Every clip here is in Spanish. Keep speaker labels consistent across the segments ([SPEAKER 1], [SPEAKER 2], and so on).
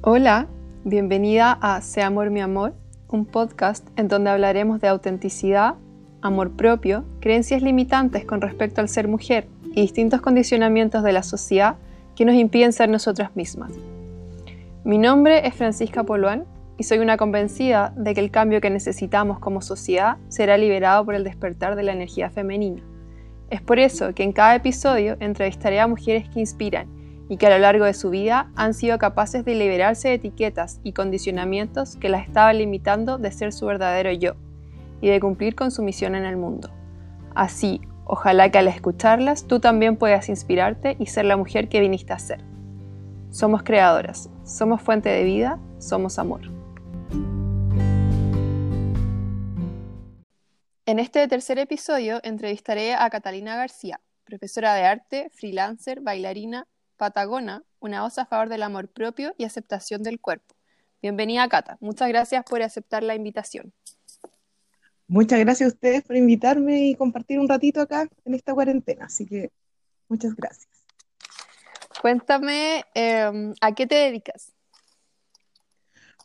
[SPEAKER 1] Hola, bienvenida a Sea Amor mi Amor, un podcast en donde hablaremos de autenticidad, amor propio, creencias limitantes con respecto al ser mujer y distintos condicionamientos de la sociedad que nos impiden ser nosotras mismas. Mi nombre es Francisca Poluán y soy una convencida de que el cambio que necesitamos como sociedad será liberado por el despertar de la energía femenina. Es por eso que en cada episodio entrevistaré a mujeres que inspiran y que a lo largo de su vida han sido capaces de liberarse de etiquetas y condicionamientos que las estaban limitando de ser su verdadero yo y de cumplir con su misión en el mundo. Así, ojalá que al escucharlas tú también puedas inspirarte y ser la mujer que viniste a ser. Somos creadoras, somos fuente de vida, somos amor. En este tercer episodio entrevistaré a Catalina García, profesora de arte, freelancer, bailarina, patagona, una voz a favor del amor propio y aceptación del cuerpo. Bienvenida, Cata. Muchas gracias por aceptar la invitación.
[SPEAKER 2] Muchas gracias a ustedes por invitarme y compartir un ratito acá en esta cuarentena. Así que muchas gracias.
[SPEAKER 1] Cuéntame, em, ¿a qué te dedicas?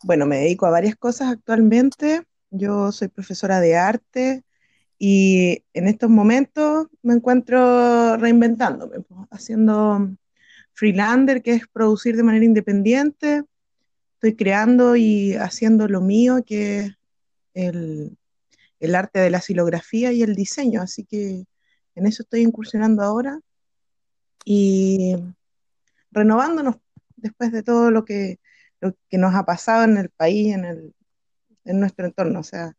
[SPEAKER 2] Bueno, me dedico a varias cosas actualmente. Yo soy profesora de arte y en estos momentos me encuentro reinventándome, pues, haciendo freelander, que es producir de manera independiente. Estoy creando y haciendo lo mío, que es el, el arte de la silografía y el diseño. Así que en eso estoy incursionando ahora y renovándonos después de todo lo que, lo que nos ha pasado en el país, en, el, en nuestro entorno. O sea,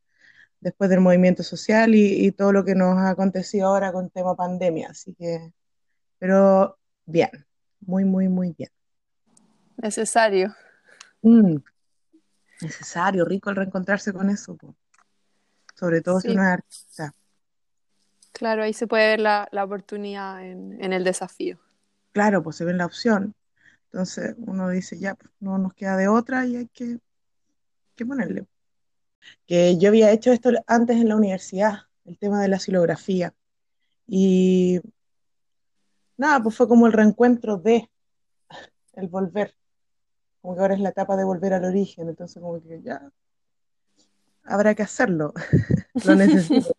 [SPEAKER 2] después del movimiento social y, y, todo lo que nos ha acontecido ahora con tema pandemia. Así que, pero bien, muy, muy, muy bien.
[SPEAKER 1] Necesario.
[SPEAKER 2] Mm, necesario, rico el reencontrarse con eso, po. sobre todo sí. si uno es artista.
[SPEAKER 1] Claro, ahí se puede ver la, la oportunidad en, en, el desafío.
[SPEAKER 2] Claro, pues se ve la opción. Entonces uno dice, ya, pues, no nos queda de otra y hay que, que ponerle que yo había hecho esto antes en la universidad, el tema de la silografía. Y nada, pues fue como el reencuentro de el volver. Como que ahora es la etapa de volver al origen, entonces como que ya habrá que hacerlo. Lo necesito.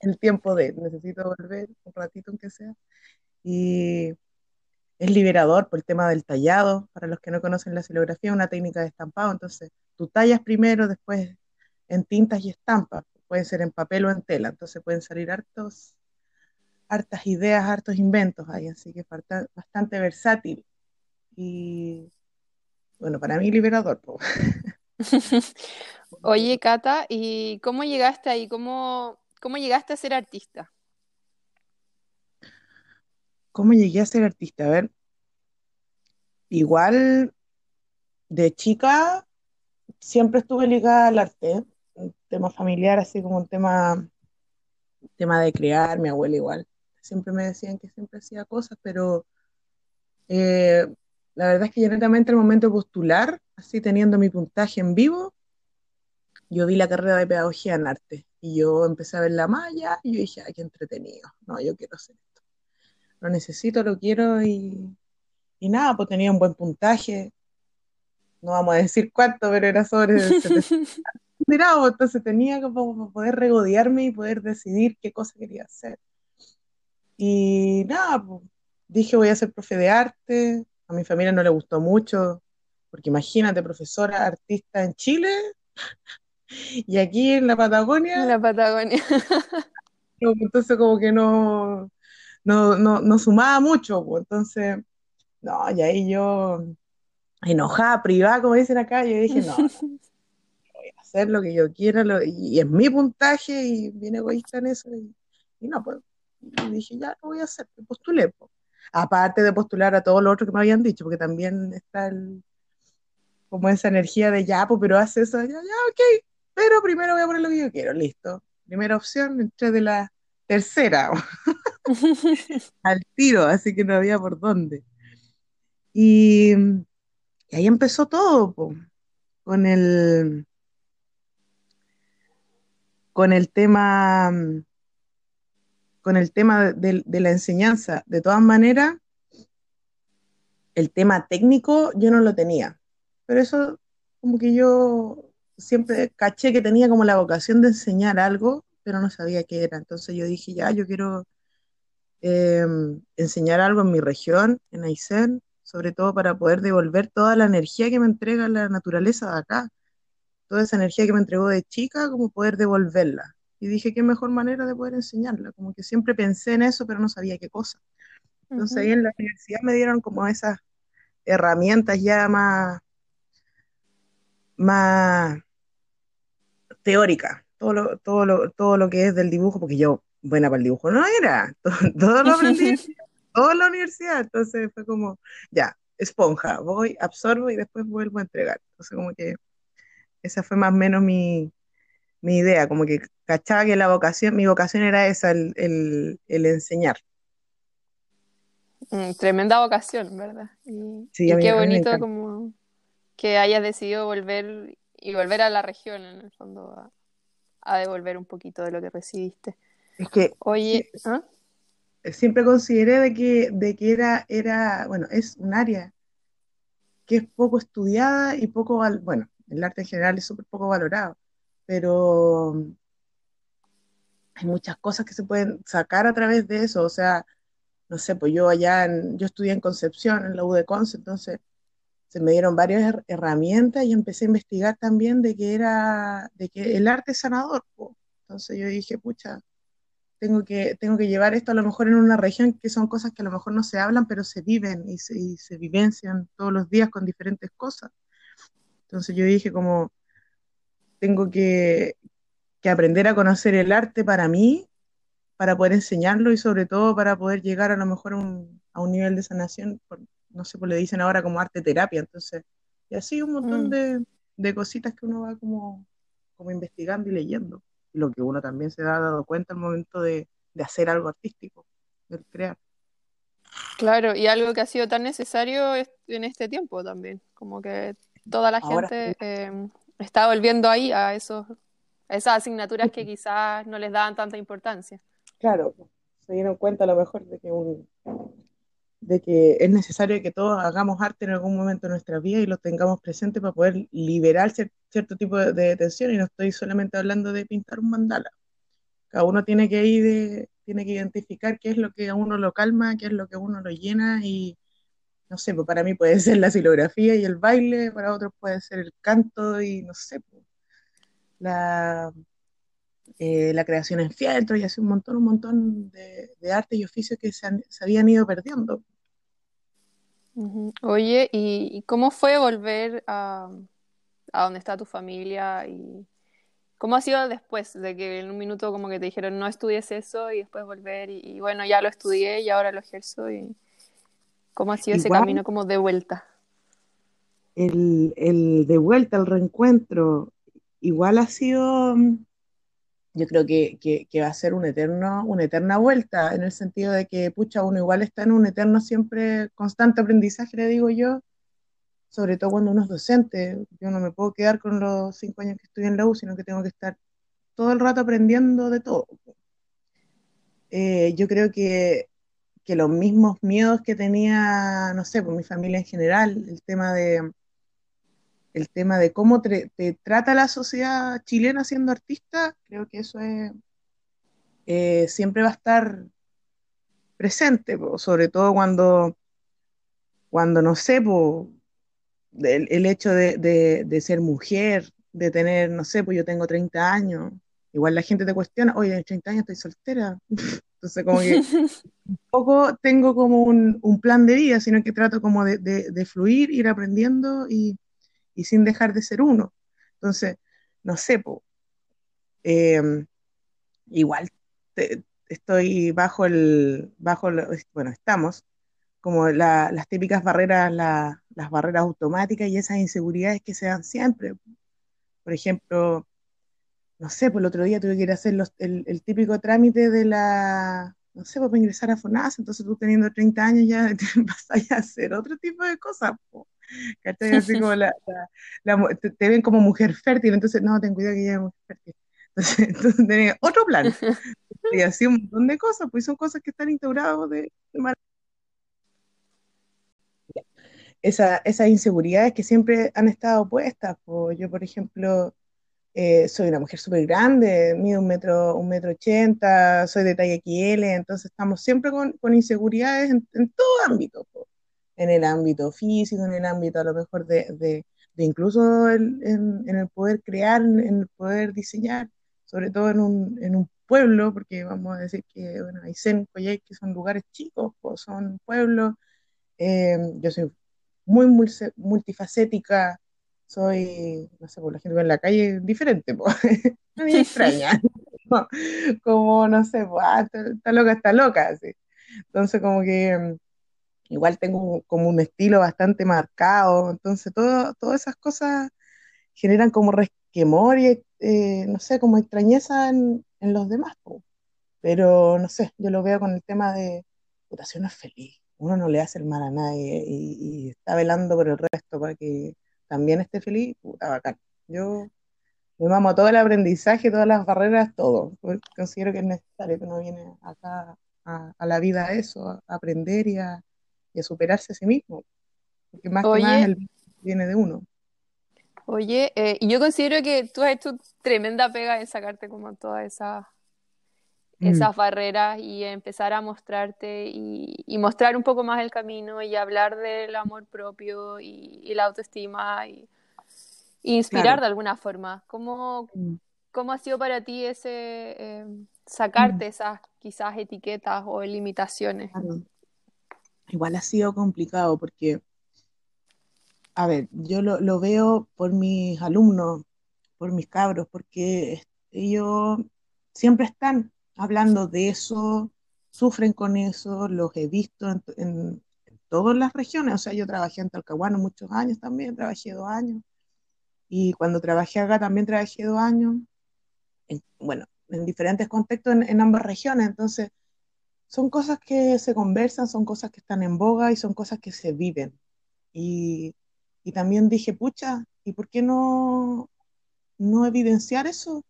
[SPEAKER 2] el tiempo de, necesito volver un ratito aunque sea. Y es liberador por el tema del tallado. Para los que no conocen la silografía, una técnica de estampado. Entonces, tú tallas primero, después en tintas y estampas, puede ser en papel o en tela, entonces pueden salir hartos, hartas ideas, hartos inventos ahí, así que bastante versátil y bueno, para mí liberador.
[SPEAKER 1] Oye, Cata, ¿y cómo llegaste ahí? ¿Cómo, ¿Cómo llegaste a ser artista?
[SPEAKER 2] ¿Cómo llegué a ser artista? A ver, igual de chica siempre estuve ligada al arte, un tema familiar, así como un tema, tema de crear, mi abuela igual. Siempre me decían que siempre hacía cosas, pero eh, la verdad es que directamente al momento de postular, así teniendo mi puntaje en vivo, yo vi la carrera de pedagogía en arte y yo empecé a ver la malla y yo dije, ay, qué entretenido, no, yo quiero hacer esto. Lo necesito, lo quiero y, y nada, pues tenía un buen puntaje, no vamos a decir cuánto, pero era sobre el 70 mirado, entonces tenía como poder regodearme y poder decidir qué cosa quería hacer. Y nada, pues, dije voy a ser profe de arte, a mi familia no le gustó mucho, porque imagínate, profesora, artista en Chile, y aquí en la Patagonia.
[SPEAKER 1] En la Patagonia.
[SPEAKER 2] entonces como que no, no, no, no sumaba mucho, pues, entonces, no, y ahí yo enojada, privada, como dicen acá, yo dije, no, no hacer lo que yo quiera lo, y, es mi puntaje y bien egoísta en eso y, y no, pues y dije ya lo voy a hacer, postulé pues. aparte de postular a todo lo otro que me habían dicho, porque también está el, como esa energía de ya, pero hace eso, ya, ya, ok, pero primero voy a poner lo que yo quiero, listo, primera opción, entré de la tercera al tiro, así que no había por dónde. Y, y ahí empezó todo, con el con el tema, con el tema de, de, la enseñanza. De todas maneras, el tema técnico yo no lo tenía. pero eso como que yo siempre caché que tenía como la vocación de enseñar algo, pero no sabía qué era. Entonces yo dije, ya, yo quiero eh, enseñar algo en mi región, en Aysén, sobre todo para poder devolver toda la energía que me entrega la naturaleza de acá, toda esa energía que me entregó de chica, como poder devolverla. Y dije, qué mejor manera de poder enseñarla, como que siempre pensé en eso, pero no sabía qué cosa. Entonces ahí en la universidad me dieron como esas herramientas ya más, más teóricas, todo lo, todo, lo, todo lo que es del dibujo, porque yo buena para el dibujo no era, todo, lo aprendí, toda la universidad, entonces fue como, ya, esponja, voy, absorbo y después vuelvo a entregar. Entonces como que esa fue más o menos mi, mi idea, como que cachaba que la vocación, mi vocación era esa, el, el, el enseñar.
[SPEAKER 1] Mm, tremenda vocación, ¿verdad? Y, sí, y qué bonito como que hayas decidido volver y volver a la región, en el fondo, a, a devolver un poquito de lo que recibiste.
[SPEAKER 2] Es que
[SPEAKER 1] Oye, ¿ah?
[SPEAKER 2] siempre consideré de que, de que era, era, bueno, es un área que es poco estudiada y poco, bueno, el arte en general es súper poco valorado, pero hay muchas cosas que se pueden sacar a través de eso, o sea, no sé, pues yo allá, en, yo estudié en Concepción, en la U de Conce, entonces se me dieron varias herramientas y empecé a investigar también de que era, de que el arte es sanador, entonces yo dije, pucha, tengo que, tengo que llevar esto a lo mejor en una región que son cosas que a lo mejor no se hablan, pero se viven y se, y se vivencian todos los días con diferentes cosas. Entonces yo dije como, tengo que, que aprender a conocer el arte para mí, para poder enseñarlo y sobre todo para poder llegar a lo mejor un, a un nivel de sanación, por, no sé, pues le dicen ahora como arte terapia, entonces, y así un montón mm. de, de, cositas que uno va como, como investigando y leyendo lo que uno también se ha dado cuenta al momento de, de hacer algo artístico, de crear.
[SPEAKER 1] Claro, y algo que ha sido tan necesario en este tiempo también, como que toda la gente eh, está volviendo ahí a, esos, a esas asignaturas que quizás no les daban tanta importancia.
[SPEAKER 2] Claro, se dieron cuenta a lo mejor de que un, de que es necesario que todos hagamos arte en algún momento de nuestra vida y lo tengamos presente para poder liberar cierto tipo de, tensión y no estoy solamente hablando de pintar un mandala. Cada uno tiene que ir tiene que identificar qué es lo que a uno lo calma, qué es lo que a uno lo llena y no sé, pues para mí puede ser la silografía y el baile, para otros puede ser el canto y no sé, pues, la, eh, la creación en fieltro y así un montón, un montón de, de arte y oficios que se, se, habían ido perdiendo.
[SPEAKER 1] Oye, ¿y cómo fue volver a, a donde está tu familia? ¿Y cómo ha sido después de que en un minuto como que te dijeron no estudies eso y después volver? Y, y bueno, ya lo estudié y ahora lo ejerzo. Y ¿Cómo ha sido ese camino como de vuelta?
[SPEAKER 2] El, el de vuelta, el reencuentro, igual ha sido yo creo que, que, que, va a ser un eterno, una eterna vuelta, en el sentido de que, pucha, uno igual está en un eterno siempre constante aprendizaje, le digo yo, sobre todo cuando uno es docente. Yo no me puedo quedar con los cinco años que estoy en la U, sino que tengo que estar todo el rato aprendiendo de todo. Eh, yo creo que, que los mismos miedos que tenía, no sé, por mi familia en general, el tema de, el tema de cómo te, trata la sociedad chilena siendo artista, creo que eso es, eh, siempre va a estar presente, sobre todo cuando, cuando no sé, po, el, hecho de, de, ser mujer, de tener, no sé, pues yo tengo 30 años, igual la gente te cuestiona, oye, en 30 años estoy soltera, entonces como que poco tengo como un, un, plan de vida, sino que trato como de, de fluir, ir aprendiendo y y sin dejar de ser uno. Entonces, no sé, po, eh, igual te, estoy bajo el, bajo, bueno, estamos como la, las típicas barreras, la, las barreras automáticas y esas inseguridades que se dan siempre. Por ejemplo, no sé, por el otro día tuve que ir a hacer los, el, el, típico trámite de la, no sé, pues, para ingresar a FONAS, entonces tú teniendo 30 años ya vas a hacer otro tipo de cosas. Po. ¿cachai? Así como la, la, la, te, ven como mujer fértil, entonces no, ten cuidado que ella es mujer fértil. Entonces, entonces tenés otro plan. Y así un montón de cosas, pues son cosas que están instauradas de, de esa, esas inseguridades que siempre han estado puestas. Pues yo, por ejemplo, eh, soy una mujer súper grande, mido un metro, un metro ochenta, soy de talla XL, entonces estamos siempre con, con inseguridades en, todo ámbito, en el ámbito físico, en el ámbito a lo mejor de, de, de incluso en, el poder crear, en el poder diseñar, sobre todo en un, en un pueblo, porque vamos a decir que bueno, hay Coyhaique, que son lugares chicos, pues son pueblos. Eh, yo soy muy multifacética, soy, no sé, por la gente en la calle diferente, pues, me extraña. como, no sé, pues, ah, está, loca, está loca, así. Entonces, como que mm, igual tengo como un estilo bastante marcado, entonces todo, todas esas cosas generan como resquemor y, eh, no sé, como extrañeza en, en los demás. Pero no sé, yo lo veo con el tema de votación es feliz. Uno no le hace el mal a nadie y, y, está velando por el resto para que también esté feliz. Puta bacán. Yo me mamo todo el aprendizaje, todas las barreras, todo. Considero que es necesario que uno viene acá a, a la vida a eso, a aprender y a, y a, superarse a sí mismo. Porque más Oye. que más el viene de uno.
[SPEAKER 1] Oye, eh, yo considero que tú has hecho tremenda pega en sacarte como todas esas, mm. esas barreras y empezar a mostrarte y, y, mostrar un poco más el camino y hablar del amor propio y, y la autoestima y, y inspirar claro. de alguna forma. ¿Cómo, mm. ¿Cómo, ha sido para ti ese eh, sacarte mm. esas quizás etiquetas o limitaciones?
[SPEAKER 2] Claro. Igual ha sido complicado porque a ver, yo lo, lo, veo por mis alumnos, por mis cabros, porque ellos siempre están hablando de eso, sufren con eso, los he visto en, en, en todas las regiones, o sea, yo trabajé en Talcahuano muchos años también, trabajé dos años, y cuando trabajé acá también trabajé dos años, en, bueno, en diferentes contextos en, en ambas regiones, entonces son cosas que se conversan, son cosas que están en boga y son cosas que se viven. Y y también dije, pucha, ¿y por qué no, no evidenciar eso?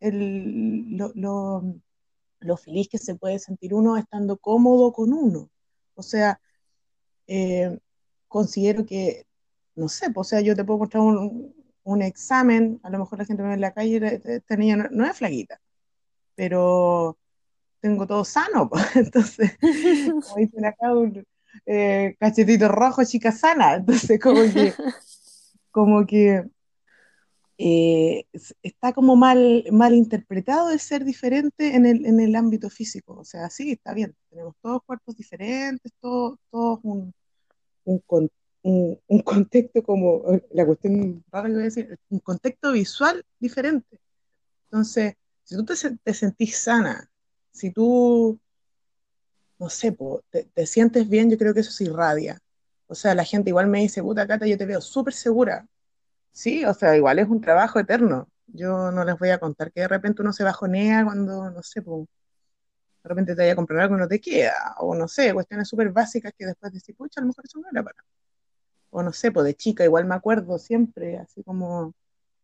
[SPEAKER 2] El, lo, lo, lo, feliz que se puede sentir uno estando cómodo con uno. O sea, eh, considero que, no sé, pues, o sea, yo te puedo mostrar un, un, examen, a lo mejor la gente me ve en la calle, esta niña no, no es flaquita, pero tengo todo sano, pues. entonces, como dicen acá, un, eh, cachetito rojo, chica sana. Entonces, como que, como que eh, está como mal, mal interpretado el ser diferente en el, en el ámbito físico. O sea, sí, está bien, tenemos todos cuerpos diferentes, todos todo un, un, un, contexto como, la cuestión voy a decir, un contexto visual diferente. Entonces, si tú te, te sentís sana, si tú no sé, po, te, te, sientes bien, yo creo que eso se irradia. O sea, la gente igual me dice, puta Cata, yo te veo súper segura. Sí, o sea, igual es un trabajo eterno. Yo no les voy a contar que de repente uno se bajonea cuando, no sé, po, de repente te vaya a comprar algo y no te queda, o no sé, cuestiones súper básicas que después decís, pucha, a lo mejor eso no era para. O no sé, pues de chica igual me acuerdo siempre, así como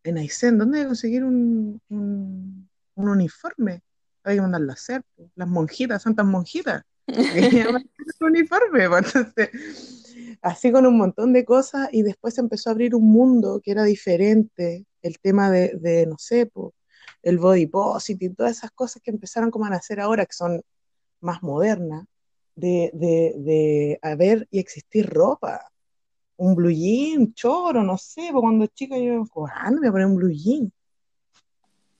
[SPEAKER 2] en Aysén, ¿dónde hay que conseguir un, un, un uniforme? Hay que mandarlo a hacer, las monjitas, santas monjitas uniforme, entonces, así con un montón de cosas y después se empezó a abrir un mundo que era diferente, el tema de, de no sé, po, el body positive, todas esas cosas que empezaron como a nacer ahora, que son más modernas, de, de, de haber y existir ropa, un blue jean, choro, no sé, porque cuando chica yo, ¿cuándo me voy a poner un blue jean?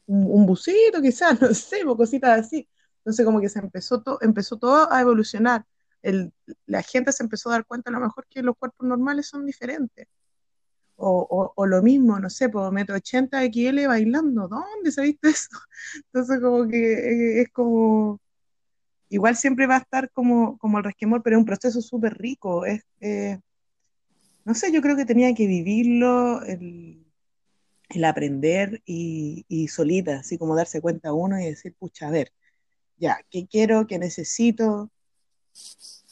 [SPEAKER 2] Un, un busito quizás, no sé, cositas así entonces como que se empezó, to empezó todo a evolucionar. El, la gente se empezó a dar cuenta a lo mejor que los cuerpos normales son diferentes. O, o, o lo mismo, no sé, por metro 80 XL bailando, ¿dónde visto eso? Entonces como que eh, es como, igual siempre va a estar como, como el resquemor, pero es un proceso súper rico. Es, eh, no sé, yo creo que tenía que vivirlo, el, el aprender y, y, solita, así como darse cuenta uno y decir, pucha, a ver, ya, qué quiero, qué necesito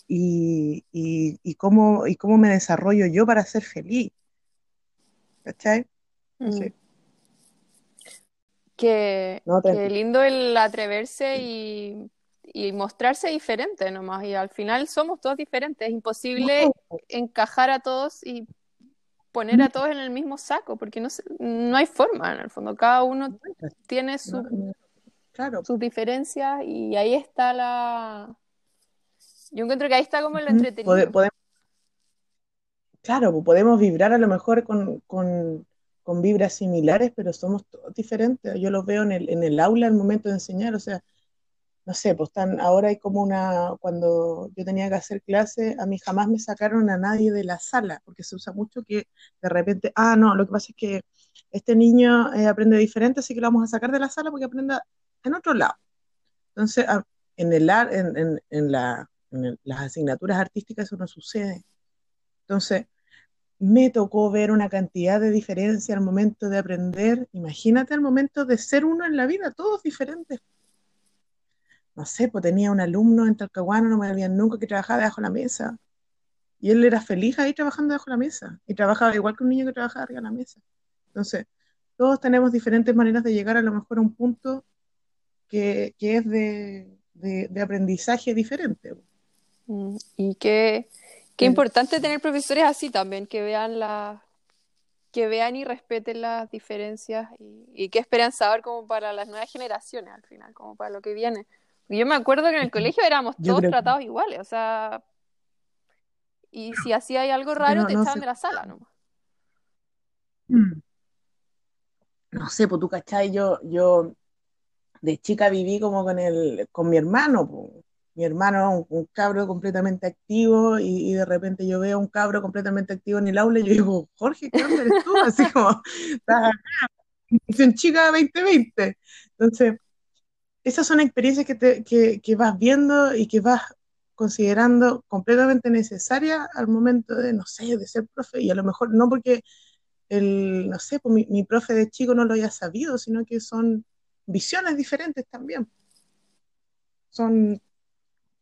[SPEAKER 2] y, y, y, cómo, y cómo me desarrollo yo para ser feliz. ¿Cachai?
[SPEAKER 1] Mm. Sí. Qué, no qué lindo el atreverse y, y mostrarse diferente nomás. Y al final somos todos diferentes. Es imposible encajar a todos y poner a todos en el mismo saco, porque no, no hay forma en el fondo. Cada uno tiene su,
[SPEAKER 2] claro.
[SPEAKER 1] sus diferencias y ahí está la... Yo encuentro que ahí está como el entretenido.
[SPEAKER 2] Claro, pues podemos vibrar a lo mejor con, con, con, vibras similares, pero somos todos diferentes. Yo lo veo en el, en el aula al momento de enseñar, o sea, no sé, pues están, ahora hay como una, cuando yo tenía que hacer clase, a mí jamás me sacaron a nadie de la sala, porque se usa mucho que de repente, ah, no, lo que pasa es que este niño eh, aprende diferente, así que lo vamos a sacar de la sala porque aprenda en otro lado. Entonces, en, el, en, en, en, la, en las asignaturas artísticas eso no sucede. Entonces, me tocó ver una cantidad de diferencia al momento de aprender. Imagínate al momento de ser uno en la vida, todos diferentes no sé, pues tenía un alumno en Talcahuano, no me habían nunca que trabajaba debajo de la mesa. Y él era feliz ahí trabajando debajo de la mesa. Y trabajaba igual que un niño que trabajaba arriba de la mesa. Entonces, todos tenemos diferentes maneras de llegar a lo mejor a un punto que, que es de, de, aprendizaje diferente.
[SPEAKER 1] Mm, y qué, qué importante tener profesores así también, que vean la, que vean y respeten las diferencias y, y que esperanzador como para las nuevas generaciones al final, como para lo que viene. Yo me acuerdo que en el colegio éramos todos tratados iguales, o sea, y si hacía algo raro te echaban de la sala nomás.
[SPEAKER 2] Mm. No sé, pues tú cachai, yo, yo de chica viví como con el, con mi hermano, pues. Mi hermano un, un cabro completamente activo y, de repente yo veo un cabro completamente activo en el aula y yo digo, Jorge, ¿qué hombre eres tú? Así como, estás acá, un chica 2020. Entonces, esas son experiencias que, te, que, que, vas viendo y que vas considerando completamente necesarias al momento de, no sé, de ser profe, y a lo mejor no porque el, no sé, pues mi, mi profe de chico no lo haya sabido, sino que son visiones diferentes también. Son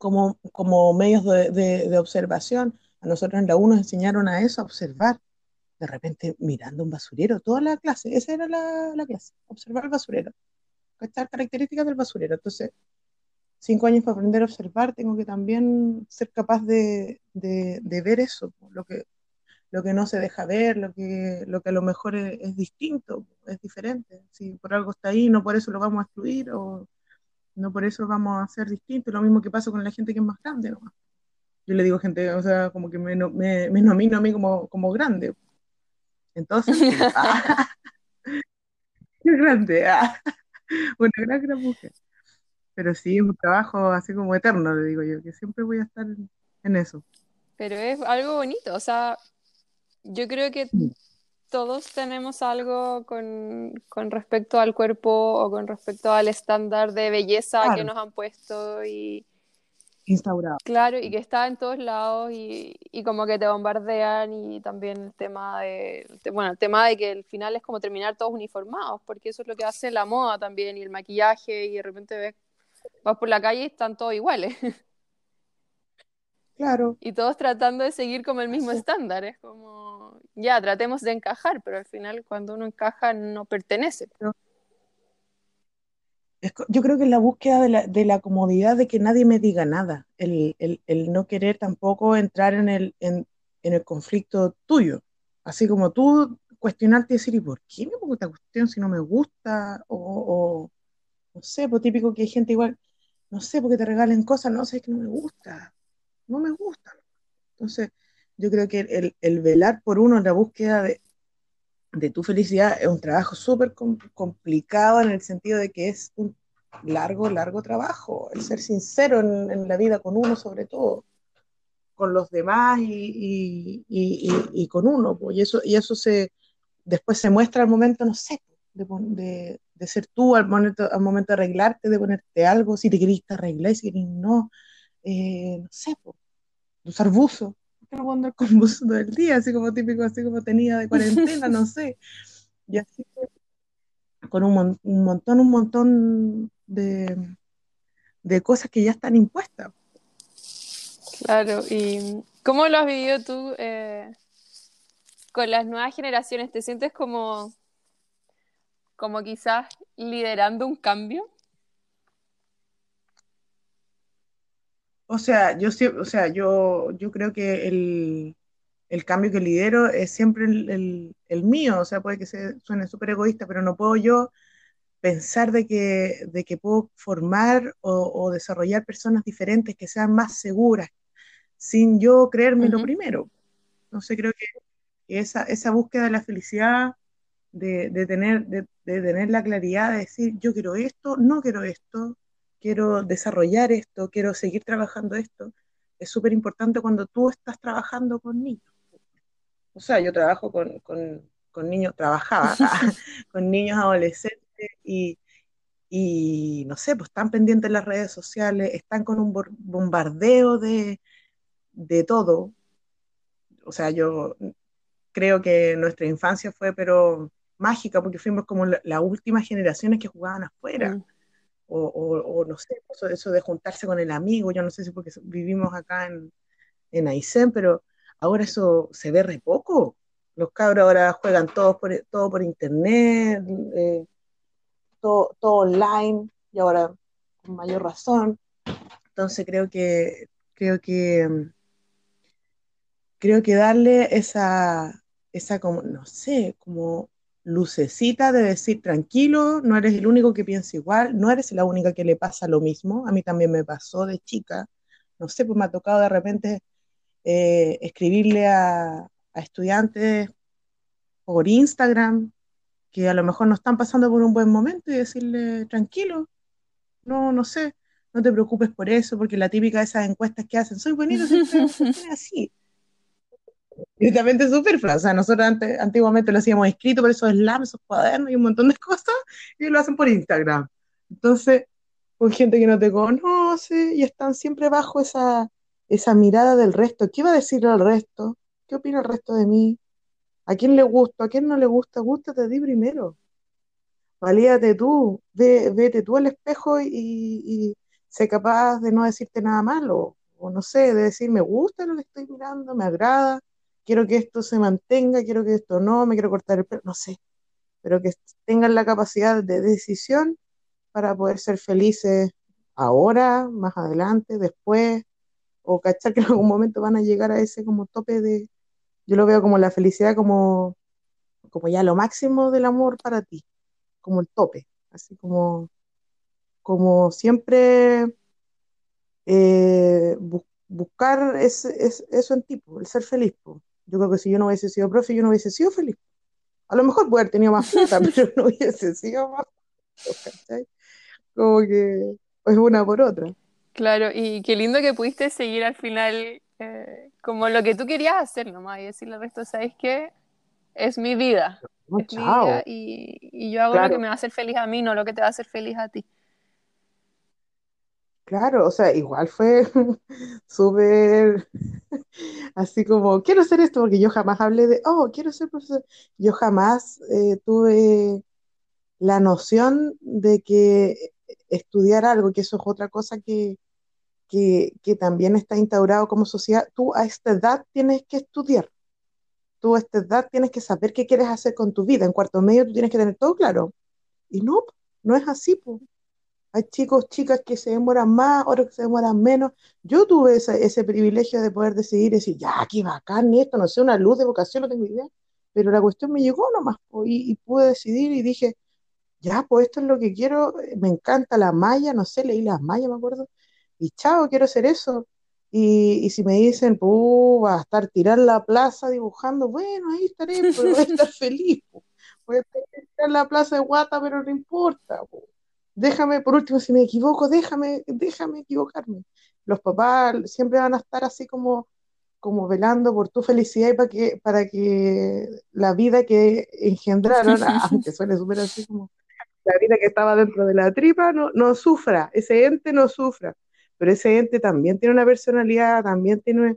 [SPEAKER 2] como, como medios de, de, de, observación. A nosotros en la U nos enseñaron a eso, a observar. De repente mirando un basurero, toda la clase, esa era la, la clase, observar el basurero estas características del basurero. Entonces, cinco años para aprender a observar, tengo que también ser capaz de, de, de ver eso, lo que, lo que no se deja ver, lo que, lo que a lo mejor es, es, distinto, es diferente. Si por algo está ahí, no por eso lo vamos a excluir o no por eso vamos a hacer distinto. Lo mismo que pasa con la gente que es más grande. ¿no? Yo le digo gente, o sea, como que me, me, me nomino a mí como, como grande. Entonces, ah, grande. Ah. una gran, gran mujer. Pero sí, es un trabajo así como eterno, le digo yo, que siempre voy a estar en, eso.
[SPEAKER 1] Pero es algo bonito, o sea, yo creo que todos tenemos algo con, con, respecto al cuerpo o con respecto al estándar de belleza claro. que nos han puesto y,
[SPEAKER 2] instaurado.
[SPEAKER 1] Claro, y que está en todos lados y, y, como que te bombardean y también el tema de, bueno, el tema de que el final es como terminar todos uniformados, porque eso es lo que hace la moda también y el maquillaje y de repente ves, vas por la calle y están todos iguales.
[SPEAKER 2] Claro.
[SPEAKER 1] Y todos tratando de seguir como el mismo estándar, es como, ya, tratemos de encajar, pero al final cuando uno encaja no pertenece.
[SPEAKER 2] No yo creo que es la búsqueda de la, de la, comodidad de que nadie me diga nada, el, el, el no querer tampoco entrar en el, en, en, el conflicto tuyo, así como tú cuestionarte y decir, ¿y por qué me pongo esta cuestión si no me gusta? O, o no sé, pues típico que hay gente igual, no sé, porque te regalen cosas, no sé, es que no me gusta, no me gusta. Entonces, yo creo que el, el velar por uno en la búsqueda de, de tu felicidad es un trabajo súper complicado en el sentido de que es un largo, largo trabajo, el ser sincero en, la vida con uno sobre todo, con los demás y, y, y, y con uno, y eso, y eso se, después se muestra al momento, no sé, de, de, de ser tú, al momento, al momento de arreglarte, de ponerte algo, si te querís te arreglar, si querís no, eh, no sé, usar buzo, no puedo andar con buzo todo el día, así como típico, así como tenía de cuarentena, no sé. Y así con un, un montón, un montón de, de, cosas que ya están impuestas.
[SPEAKER 1] Claro, ¿y cómo lo has vivido tú eh, con las nuevas generaciones? ¿Te sientes como, como quizás liderando un cambio?
[SPEAKER 2] O sea, yo, o sea, yo, yo creo que el, el cambio que lidero es siempre el, el, el, mío, o sea, puede que se, suene súper egoísta, pero no puedo yo pensar de que, de que puedo formar o, o, desarrollar personas diferentes que sean más seguras, sin yo creerme uh -huh. lo primero. No sé, creo que esa, esa búsqueda de la felicidad, de, de tener, de, de, tener la claridad de decir, yo quiero esto, no quiero esto, quiero desarrollar esto, quiero seguir trabajando esto, es súper importante cuando tú estás trabajando con niños. O sea, yo trabajo con, con, con niños, trabajaba con niños adolescentes y, y, no sé, pues están pendientes en las redes sociales, están con un bombardeo de, de todo. O sea, yo creo que nuestra infancia fue, pero mágica, porque fuimos como las la últimas generaciones que jugaban afuera. Mm. O, no sé, eso, eso, de juntarse con el amigo, yo no sé si porque vivimos acá en, en Aysén, pero ahora eso se ve re poco. Los cabros ahora juegan todos por, todo por internet, eh, todo, todo online, y ahora con mayor razón. Entonces creo que, creo que, creo que darle esa, esa como, no sé, como lucecita de decir, tranquilo, no eres el único que piensa igual, no eres la única que le pasa lo mismo, a mí también me pasó de chica, no sé, pues me ha tocado de repente eh, escribirle a, estudiantes por Instagram que a lo mejor no están pasando por un buen momento y decirle, tranquilo, no, no sé, no te preocupes por eso, porque la típica de esas encuestas que hacen, soy bonito, soy así directamente superfluo. O sea, nosotros antes, antiguamente lo hacíamos escrito por esos slams, esos cuadernos y un montón de cosas, y lo hacen por Instagram. Entonces, con gente que no te conoce y están siempre bajo esa, esa mirada del resto. ¿Qué va a decir el resto? ¿Qué opina el resto de mí? ¿A quién le gusta? ¿A quién no le gusta? Gústate ti primero. Valíate tú, ve, vete tú al espejo y, y sé capaz de no decirte nada malo. O no sé, de decir, me gusta lo que estoy mirando, me agrada, quiero que esto se mantenga, quiero que esto no, me quiero cortar el pelo, no sé, pero que tengan la capacidad de decisión para poder ser felices ahora, más adelante, después, o cachar que en algún momento van a llegar a ese como tope de, yo lo veo como la felicidad como, como ya lo máximo del amor para ti, como el tope, así como, como siempre eh, bu buscar ese, ese, eso en ti, el ser feliz. Yo creo que si yo no hubiese sido profe, yo no hubiese sido feliz. A lo mejor puede haber tenido más plata, pero no hubiese sido más. ¿cachai? Como que es una por otra.
[SPEAKER 1] Claro, y qué lindo que pudiste seguir al final eh, como lo que tú querías hacer nomás y decirle al resto, ¿sabes qué? Es mi vida.
[SPEAKER 2] No,
[SPEAKER 1] es mi vida y, y, yo hago claro. lo que me va a hacer feliz a mí, no lo que te va a hacer feliz a ti.
[SPEAKER 2] Claro, o sea, igual fue súper así como, quiero hacer esto, porque yo jamás hablé de, oh, quiero ser profesor. Yo jamás eh, tuve la noción de que estudiar algo, que eso es otra cosa que, que, que también está instaurado como sociedad. Tú a esta edad tienes que estudiar. Tú a esta edad tienes que saber qué quieres hacer con tu vida. En cuarto medio tú tienes que tener todo claro. Y no, no es así, pues. Hay chicos, chicas que se demoran más, otros que se demoran menos. Yo tuve ese, ese privilegio de poder decidir, decir, ya, qué bacán esto, no sé, una luz de vocación, no tengo idea. Pero la cuestión me llegó nomás, y, y pude decidir y dije, ya, pues esto es lo que quiero, me encanta la malla, no sé, leí las mallas, me acuerdo, y chao, quiero hacer eso. Y, y si me dicen, pues, va a estar tirar la plaza dibujando, bueno, ahí estaré, pero voy a estar feliz. Voy a estar en la plaza de Guata, pero no importa. Pues déjame, por último, si me equivoco, déjame, déjame equivocarme. Los papás siempre van a estar así como, como velando por tu felicidad y para que, para que la vida que engendraron, aunque suene súper así como la vida que estaba dentro de la tripa, no, no sufra, ese ente no sufra. Pero ese ente también tiene una personalidad, también tiene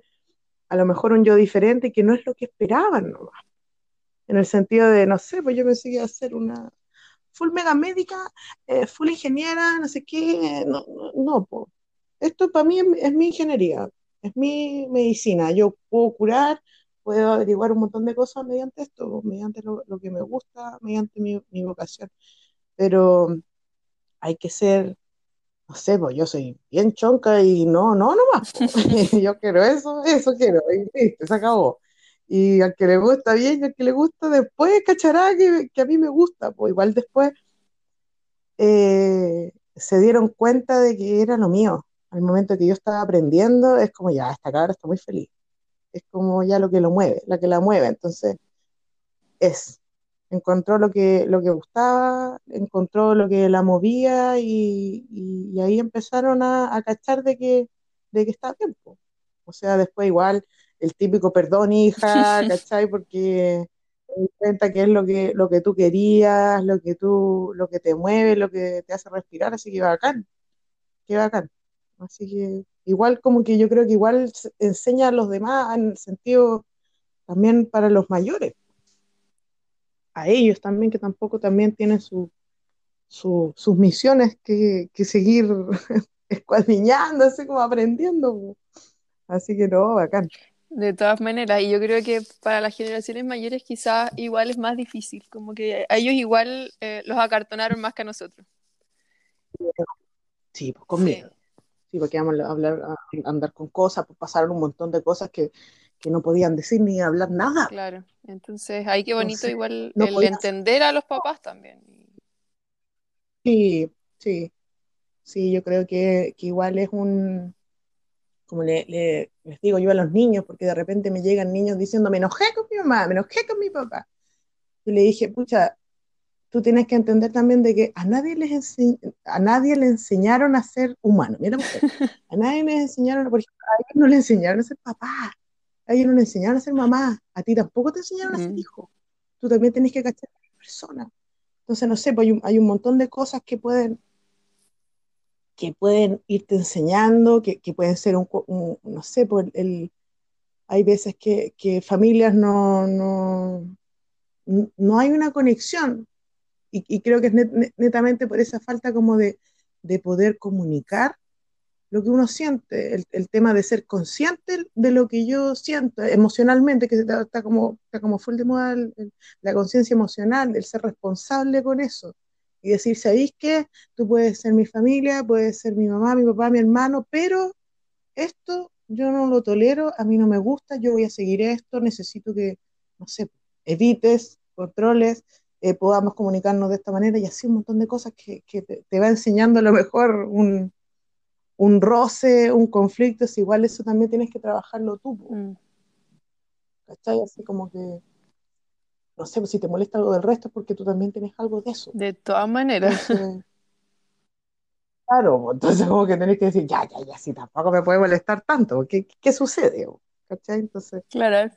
[SPEAKER 2] a lo mejor un yo diferente que no es lo que esperaban nomás. En el sentido de, no sé, pues yo pensé que iba a ser una, full mega médica, eh, full ingeniera, no sé qué, no, no, no po. esto para mí es, es, mi ingeniería, es mi medicina, yo puedo curar, puedo averiguar un montón de cosas mediante esto, mediante lo, lo que me gusta, mediante mi, mi, vocación, pero hay que ser no sé, pues yo soy bien chonca y no, no, no más. yo quiero eso, eso quiero, y listo, se acabó. Y al que le gusta bien, y al que le gusta después, cachará que, que a mí me gusta, pues igual después eh, se dieron cuenta de que era lo mío. Al momento que yo estaba aprendiendo, es como ya, esta cabra está muy feliz. Es como ya lo que lo mueve, la que la mueve. Entonces, es. Encontró lo que, lo que gustaba, encontró lo que la movía y, y, ahí empezaron a, a, cachar de que, de que está bien. O sea, después igual el típico perdón, hija, ¿cachai? Porque cuenta que es lo que, lo que tú querías, lo que tú, lo que te mueve, lo que te hace respirar, así que bacán, qué bacán. Así que igual como que yo creo que igual enseña a los demás en el sentido también para los mayores, a ellos también que tampoco también tienen su, su, sus misiones que, que seguir escuadriñando, así como aprendiendo. Así que no, bacán.
[SPEAKER 1] De todas maneras, y yo creo que para las generaciones mayores quizás igual es más difícil, como que a ellos igual eh, los acartonaron más que a nosotros.
[SPEAKER 2] Sí, pues conmigo. Sí, porque vamos a hablar, a andar con cosas, pues pasaron un montón de cosas que, que no podían decir ni hablar nada.
[SPEAKER 1] Claro, entonces ahí qué bonito igual el entender a los papás también.
[SPEAKER 2] Sí, sí, sí, yo creo que, que igual es un, como le, les digo yo a los niños, porque de repente me llegan niños diciendo, me enojé con mi mamá, me enojé con mi papá. Y le dije, pucha, tú tienes que entender también de que a nadie les a nadie le enseñaron a ser humano. Mira, a nadie les enseñaron, por ejemplo, a ellos no le enseñaron a ser papá, a ellos no le enseñaron a ser mamá, a ti tampoco te enseñaron a ser hijo. Tú también tienes que cachar a la persona. Entonces, no sé, pues hay un, hay un montón de cosas que pueden que pueden irte enseñando, que, pueden ser un, no sé, por el, hay veces que, familias no, no, no, hay una conexión. Y, creo que es netamente por esa falta como de, de, poder comunicar lo que uno siente, el, el, tema de ser consciente de lo que yo siento emocionalmente, que está, como, está como full de moda la conciencia emocional, el ser responsable con eso y decir, ¿sabéis qué? Tú puedes ser mi familia, puedes ser mi mamá, mi papá, mi hermano, pero esto yo no lo tolero, a mí no me gusta, yo voy a seguir esto, necesito que, no sé, evites, controles, eh, podamos comunicarnos de esta manera y así un montón de cosas que, que te, va enseñando a lo mejor un, un roce, un conflicto, es igual eso también tienes que trabajarlo tú. Mm. ¿Cachai? Así como que no sé, pues si te molesta algo del resto es porque tú también tienes algo de eso.
[SPEAKER 1] De todas maneras.
[SPEAKER 2] claro, pues, entonces como que tenés que decir, ya, ya, ya, si tampoco me puede molestar tanto, ¿qué, qué sucede? ¿Cachai? Entonces,
[SPEAKER 1] claro.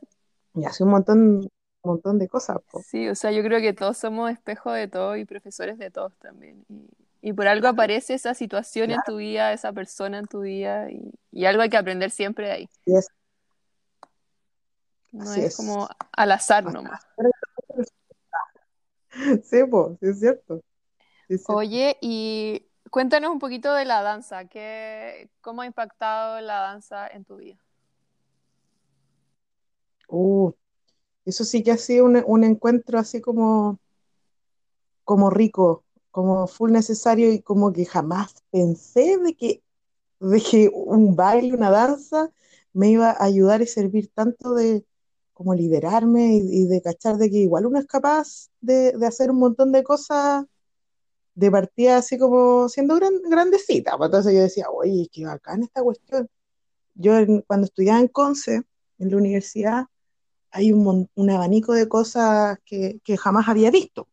[SPEAKER 2] Y hace un montón, un montón de cosas.
[SPEAKER 1] Sí, o sea, yo creo que todos somos espejo de todo y profesores de todos también. Y, y por algo aparece esa situación en tu vida, esa persona en tu vida, y, y, algo hay que aprender siempre de ahí. No es, como al azar nomás.
[SPEAKER 2] Sí, pues, sí es cierto.
[SPEAKER 1] Oye, y cuéntanos un poquito de la danza. ¿Qué, ¿Cómo ha impactado la danza en tu vida?
[SPEAKER 2] Uh, eso sí que ha sido un, un, encuentro así como, como rico, como full necesario y como que jamás pensé de que, de que un baile, una danza me iba a ayudar y servir tanto de, como liberarme y, de cachar de que igual uno es capaz de, de, hacer un montón de cosas de partida así como siendo gran, grandecita. Pues entonces yo decía, oye, qué bacán esta cuestión. Yo cuando estudiaba en Conce, en la universidad, hay un, un abanico de cosas que, que, jamás había visto.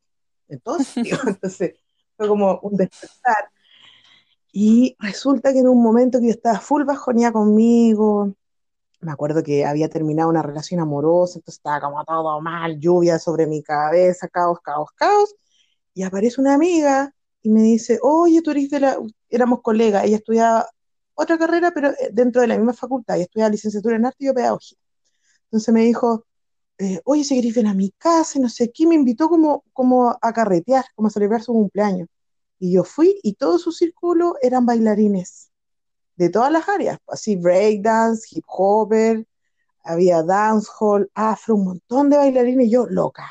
[SPEAKER 2] Entonces, entonces fue como un despertar. Y resulta que en un momento que yo estaba full bajonía conmigo, me acuerdo que había terminado una relación amorosa, entonces estaba como todo mal, lluvia sobre mi cabeza, caos, caos, caos, y aparece una amiga y me dice, oye, tú eres de la, éramos colegas, ella estudiaba otra carrera, pero eh, dentro de la misma facultad, ella estudiaba licenciatura en arte y yo pedagogía. Entonces me dijo, eh, oye, si querés venir a mi casa, no sé qué, me invitó como, como a carretear, como a celebrar su cumpleaños. Y yo fui y todo su círculo eran bailarines de todas las áreas, así breakdance, hip hopper, había dancehall, afro, un montón de bailarines y yo loca,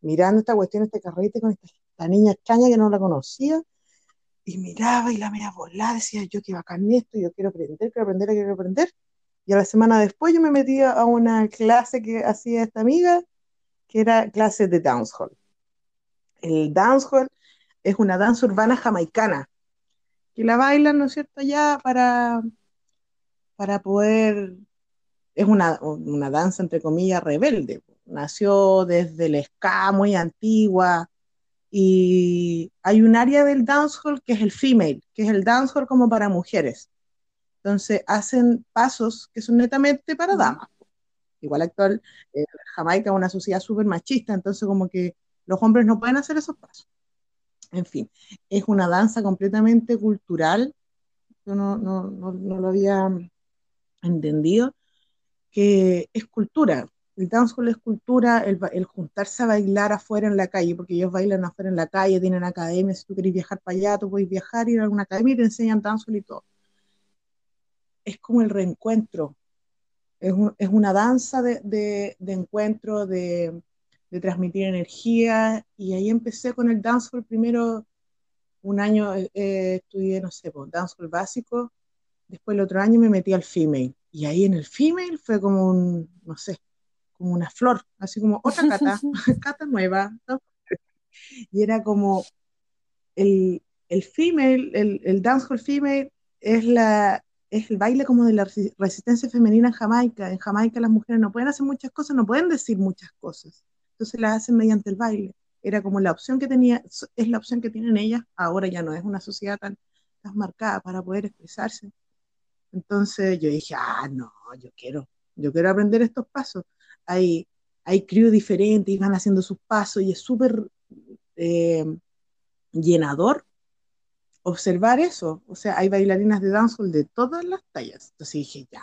[SPEAKER 2] mirando esta cuestión, este carrete con esta, niña extraña que no la conocía. y miraba y la media volada, decía yo que bacán esto, yo quiero aprender, quiero aprender, quiero aprender. Y a la semana después yo me metí a una clase que hacía esta amiga, que era clase de dancehall. El dancehall es una danza urbana jamaicana, que la bailan, ¿no es cierto?, ya para, para poder, es una, una danza, entre comillas, rebelde. Nació desde el ska muy antigua, y hay un área del dancehall que es el female, que es el dancehall como para mujeres. Entonces hacen pasos que son netamente para damas. Igual actual, eh, Jamaica es una sociedad súper machista, entonces como que los hombres no pueden hacer esos pasos. En fin, es una danza completamente cultural, yo no, no, no, no lo había entendido, que es cultura, el dancehall es cultura, el, el, juntarse a bailar afuera en la calle, porque ellos bailan afuera en la calle, tienen academias, si tú querés viajar para allá, tú puedes viajar, ir a alguna academia y te enseñan dancehall y todo. Es como el reencuentro, es, un, es una danza de, de, de encuentro, de, de, transmitir energía, y ahí empecé con el dancehall primero, un año eh, estudié, no sé, pues, dancehall básico, después el otro año me metí al female, y ahí en el female fue como un, no sé, como una flor, así como otra cata, cata nueva. ¿no? Y era como el, el female, el, el dancehall female es, la, es el baile como de la resistencia femenina en Jamaica. En Jamaica las mujeres no pueden hacer muchas cosas, no pueden decir muchas cosas. Entonces las hacen mediante el baile. Era como la opción que tenía, es la opción que tienen ellas, ahora ya no es una sociedad tan, tan marcada para poder expresarse. Entonces yo dije, ah, no, yo quiero, yo quiero aprender estos pasos hay, hay crew diferentes y van haciendo sus pasos y es súper eh, llenador observar eso. O sea, hay bailarinas de dancehall de todas las tallas. Entonces dije, ya,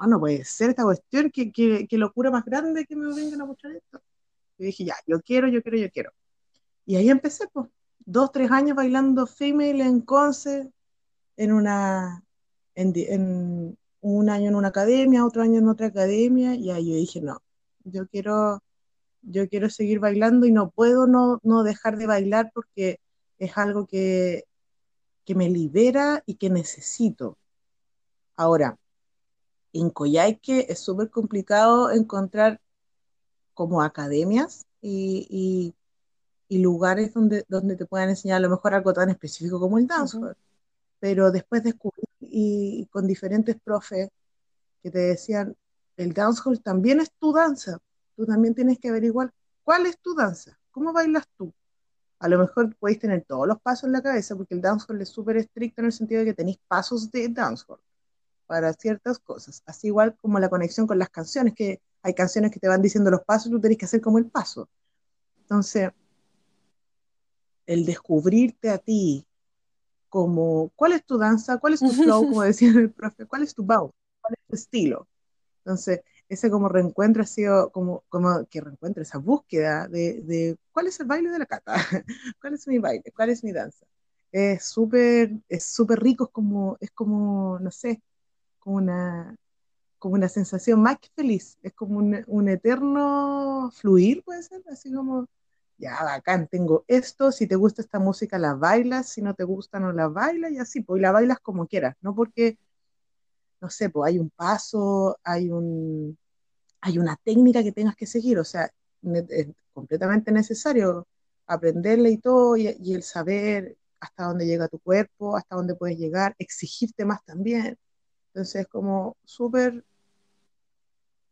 [SPEAKER 2] no, no puede ser esta cuestión, que, que, que locura más grande que me vengan a mostrar esto. Y dije, ya, yo quiero, yo quiero, yo quiero. Y ahí empecé, pues, dos, tres años bailando female en Conce, en una, en, en, un año en una academia, otro año en otra academia, y ahí yo dije, no, yo quiero, yo quiero seguir bailando y no puedo no, no dejar de bailar porque es algo que, que me libera y que necesito. Ahora, en Coyhaique es súper complicado encontrar como academias y, y, y, lugares donde, donde te puedan enseñar a lo mejor algo tan específico como el dancehall. Uh -huh. Pero después descubrí y con diferentes profes que te decían, el dancehall también es tu danza, tú también tienes que averiguar cuál es tu danza, cómo bailas tú. A lo mejor podéis tener todos los pasos en la cabeza, porque el dancehall es súper estricto en el sentido de que tenéis pasos de dancehall para ciertas cosas, así igual como la conexión con las canciones, que hay canciones que te van diciendo los pasos, tú tenés que hacer como el paso. Entonces, el descubrirte a ti, como cuál es tu danza, cuál es tu flow, como decía el profe, cuál es tu bow, cuál es tu estilo. Entonces, ese como reencuentro ha sido como, como que reencuentro, esa búsqueda de, de cuál es el baile de la cata, cuál es mi baile, cuál es mi danza. Es súper, es súper rico, es como, es como, no sé, como una, como una sensación más que feliz, es como un, eterno fluir, puede ser, así como, ya bacán, tengo esto, si te gusta esta música la bailas, si no te gusta no la bailas y así, pues la bailas como quieras, no porque, no sé, pues hay un paso, hay un, hay una técnica que tengas que seguir, o sea, es completamente necesario aprenderle y todo, y, y el saber hasta dónde llega tu cuerpo, hasta dónde puedes llegar, exigirte más también. Entonces, como súper,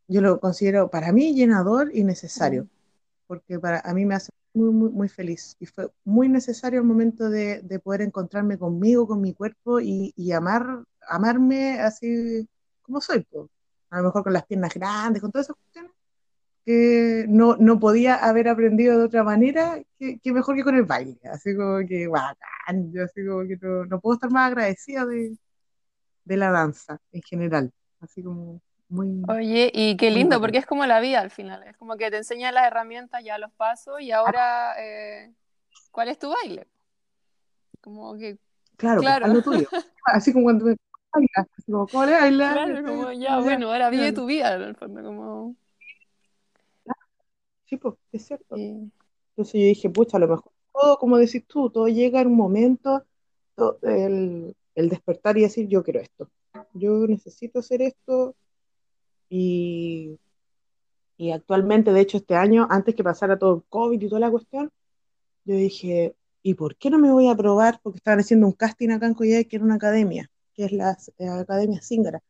[SPEAKER 2] yo lo considero para mí llenador y necesario, porque para a mí me hace muy, muy, muy feliz. Y fue muy necesario el momento de, de poder encontrarme conmigo, con mi cuerpo y, y, amar, amarme así como soy, pues. a lo mejor con las piernas grandes, con todas esas cuestiones que no, no podía haber aprendido de otra manera que, que, mejor que con el baile, así como que bacán, yo así como que no, no puedo estar más agradecida de, de la danza en general, así como muy...
[SPEAKER 1] Oye, y qué lindo, porque es como la vida al final, es como que te enseña las herramientas, ya los pasos, y ahora, eh, ¿cuál es tu baile? Como que...
[SPEAKER 2] Claro, claro. Tuyo. Así como cuando me bailas, como, ¿cómo le bailas?
[SPEAKER 1] Claro, como ya, bueno, ahora vive tu vida, en el fondo, como...
[SPEAKER 2] Sí, pues, es cierto. Sí. Entonces yo dije, pucha, a lo mejor todo, como decís tú, todo llega en un momento esto, el, el despertar y decir, yo quiero esto, yo necesito hacer esto y, y actualmente, de hecho, este año, antes que pasara todo el COVID y toda la cuestión, yo dije, ¿y por qué no me voy a probar? Porque estaban haciendo un casting acá en Coyhai, que era una academia, que es la eh, Academia Zingara.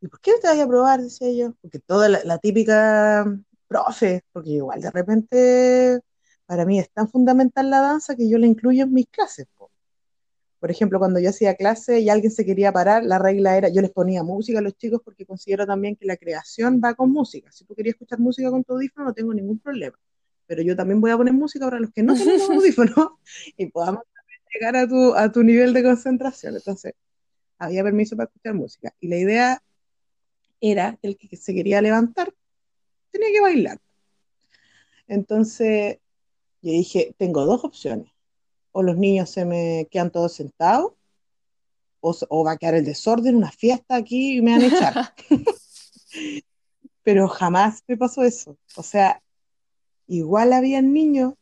[SPEAKER 2] ¿Y por qué no te vas a probar? Decía yo. Porque toda la, la típica profe, porque igual de repente para mí es tan fundamental la danza que yo la incluyo en mis clases. Po. Por ejemplo, cuando yo hacía clase y alguien se quería parar, la regla era, yo les ponía música a los chicos porque considero también que la creación va con música. Si tú querías escuchar música con tu audífono, no tengo ningún problema. Pero yo también voy a poner música para los que no tenemos audífonos y podamos llegar a tu, a tu nivel de concentración. Entonces, había permiso para escuchar música. Y la idea era que el que se quería levantar tenía que bailar. Entonces, yo dije, tengo dos opciones. O los niños se me quedan todos sentados, o, o va a quedar el desorden, una fiesta aquí y me van a echar. Pero jamás me pasó eso. O sea, igual había niños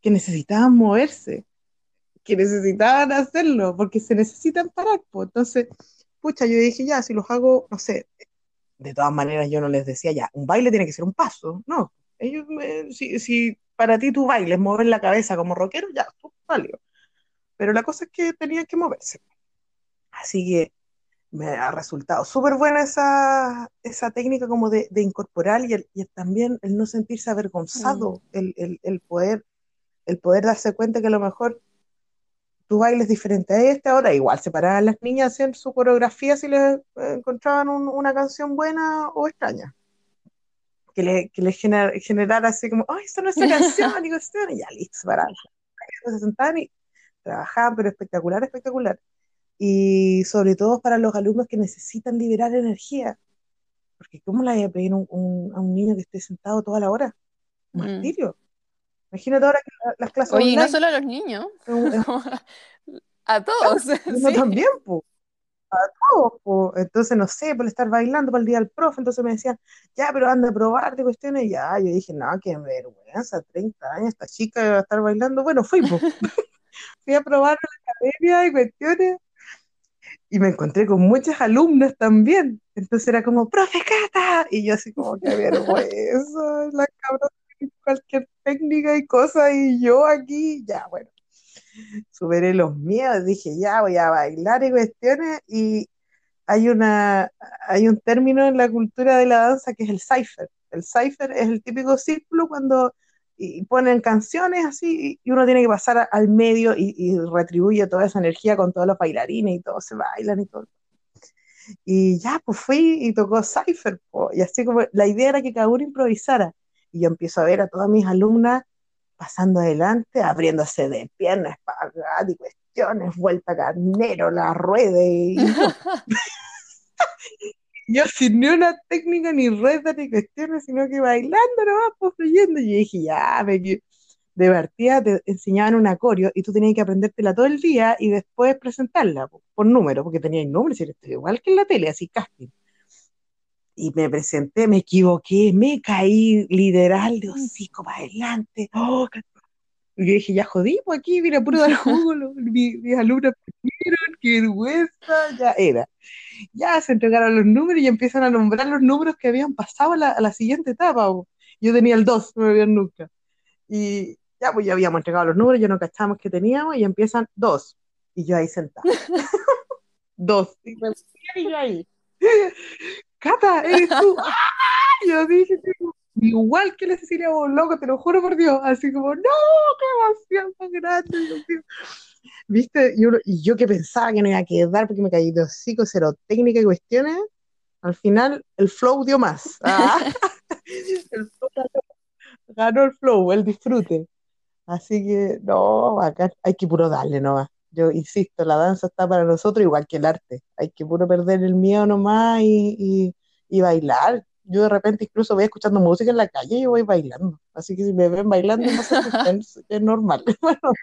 [SPEAKER 2] que necesitaban moverse, que necesitaban hacerlo, porque se necesitan parar. pues. Entonces, pucha, yo dije, ya, si los hago, no sé, de todas maneras yo no les decía, ya, un baile tiene que ser un paso. No, ellos, me- si, si para ti tu baile es mover la cabeza como rockero, ya, tú, válido. Pero la cosa es que tenían que moverse. Así que me ha resultado súper buena esa, esa técnica como de, de incorporar y, el- y el también el no sentirse avergonzado, el, el- el poder, el poder darse cuenta que a lo mejor tu baile es diferente a este. Ahora igual se paraban las niñas hacer su coreografía si les eh, encontraban un- una canción buena o extraña. Que le, que les gener- generara así como, ¡ay, esta no es nuestra canción! Y cuestión, y ya listo, paraban. Se sentaban y trabajaban, pero espectacular, espectacular. Y sobre todo para los alumnos que necesitan liberar energía. Porque ¿cómo le voy a pedir un- un- a un niño que esté sentado toda la hora? Un
[SPEAKER 1] Mm.
[SPEAKER 2] martirio. Imagínate ahora que la- las clases
[SPEAKER 1] Oye, y no
[SPEAKER 2] online
[SPEAKER 1] solo a los niños,
[SPEAKER 2] un-
[SPEAKER 1] a todos, sí.
[SPEAKER 2] también, po, a todos, po. Entonces, no sé, por estar bailando para el día del profe, entonces me decían, ya, pero anda a probarte cuestiones, y ya, yo dije, no, qué vergüenza, 30 años, esta chica va a estar bailando, bueno, fui. Fui a probar la academia y cuestiones, y me encontré con muchas alumnas también, entonces era como, profe Cata, y yo así como, qué vergüenza, la cabra cualquier técnica y cosa, y yo aquí, ya, bueno superé los miedos, dije, ya voy a bailar y cuestiones, y hay una, hay un término en la cultura de la danza que es el cipher. El cipher es el típico círculo cuando y ponen canciones así y uno tiene que pasar al medio y, retribuye toda esa energía con todos los bailarines y todos se bailan y todo. Y ya, pues fui y tocó cipher, po, y así como la idea era que cada uno improvisara. Y yo empiezo a ver a todas mis alumnas pasando adelante, abriéndose de piernas, espagat y cuestiones, vuelta carnero, la rueda y yo sin ni una técnica, ni rueda, ni cuestiones, sino que bailando nomás, pues fluyendo. Y yo dije, ya, me de partida te enseñaban un acorio y tú tenías que aprendértela todo el día y después presentarla po, por número, porque tenías números, y igual que en la tele, así casting. Y me presenté, me equivoqué, me caí literal de hocico para adelante. Oh, y yo dije, ya jodí, pues aquí, mira, puro dar jugo, lo- mi- mis alumnos perdieron, qué vergüenza, ya era. Ya se entregaron los números y empiezan a nombrar los números que habían pasado a la, a la siguiente etapa. po. Yo tenía el 2, no me habían nunca. Y ya, pues ya habíamos entregado los números, ya no cachamos que teníamos y empiezan 2. Y yo ahí sentada. 2. Y me y yo ahí. Cata, eres tú. ¡Ah! Yo dije, igual que la Cecilia loco, te lo juro por Dios. Así como, no, qué emoción tan grande, Dios mío. ¿Viste? Y, uno- y yo que pensaba que no iba a quedar porque me caí de hocico, cero técnica y cuestiones, al final el flow dio más. Ah, el flow ganó, ganó el flow, el disfrute. Así que, no, acá hay que puro darle nomás. Yo insisto, la danza está para nosotros igual que el arte. Hay que puro perder el miedo nomás y, y, y bailar. Yo de repente incluso voy escuchando música en la calle y voy bailando. Así que si me ven bailando, no es normal. Bueno,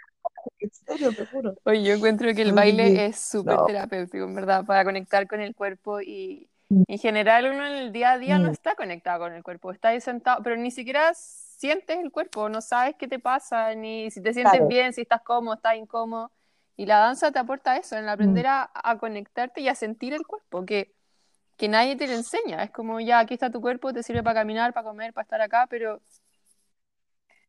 [SPEAKER 2] en serio, te juro.
[SPEAKER 1] Oye, yo encuentro que el baile es súper
[SPEAKER 2] no.
[SPEAKER 1] terapéutico, en verdad, para conectar con el cuerpo y en general uno en el día a día no
[SPEAKER 2] Mm,
[SPEAKER 1] está conectado con el cuerpo, está ahí sentado, pero ni siquiera sientes el cuerpo, no sabes qué te pasa, ni si te sientes
[SPEAKER 2] claro,
[SPEAKER 1] bien, si estás cómodo, estás incómodo. Y la danza te aporta eso, en
[SPEAKER 2] Mm.
[SPEAKER 1] aprender a, a conectarte y a sentir el cuerpo, que, que nadie te lo enseña. Es como, ya, aquí está tu cuerpo, te sirve para caminar, para comer, para estar acá, pero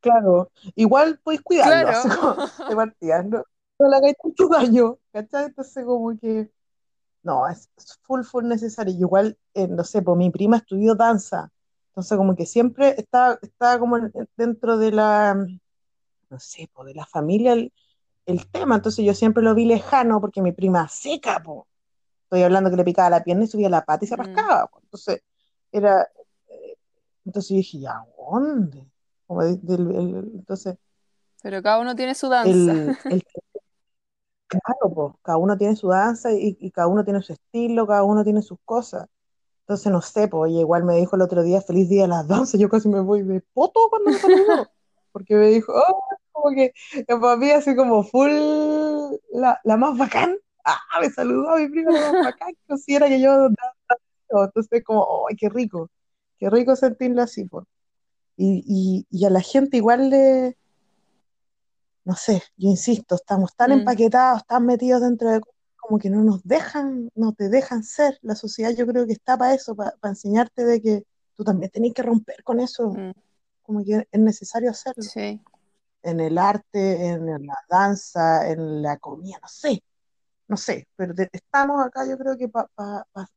[SPEAKER 2] Claro, igual podéis cuidarlo,
[SPEAKER 1] claro,
[SPEAKER 2] no, no le hagáis tanto daño, ¿cachai? Entonces como que, no, es, full, full necesario. Igual, eh, no sé, pues mi prima estudió danza, entonces como que siempre estaba, estaba como en- dentro de la, no sé, pues de la familia el, el tema, entonces yo siempre lo vi lejano porque mi prima seca, pues, estoy hablando que le picaba la pierna y subía la pata y se
[SPEAKER 1] Mm.
[SPEAKER 2] rascaba, po. Entonces, era, eh, entonces yo dije, ¿ya dónde? Como de- del- el- entonces,
[SPEAKER 1] pero cada uno tiene su danza.
[SPEAKER 2] el, el claro, po, cada uno tiene su danza y, y cada uno tiene su estilo, cada uno tiene sus cosas. Entonces, no sé, pues, igual me dijo el otro día, feliz día de las danzas, yo casi me voy de poto cuando me saludó, porque me dijo, oh, como que para mí así como full, la, la más bacán, ah, me saludó mi prima la más bacán, que considera que yo entonces como, ¡ay, qué rico! Qué rico sentirlo así, pues. Y, y, y a la gente igual le, no sé, yo insisto, estamos tan
[SPEAKER 1] Mm,
[SPEAKER 2] empaquetados, tan metidos dentro de como que no nos dejan, no te dejan ser. La sociedad yo creo que está para eso, para enseñarte de que tú también tenés que romper con eso,
[SPEAKER 1] mm,
[SPEAKER 2] como que es necesario hacerlo.
[SPEAKER 1] sí.
[SPEAKER 2] En el arte, en la danza, en la comida, no sé, no sé, pero te- estamos acá yo creo que para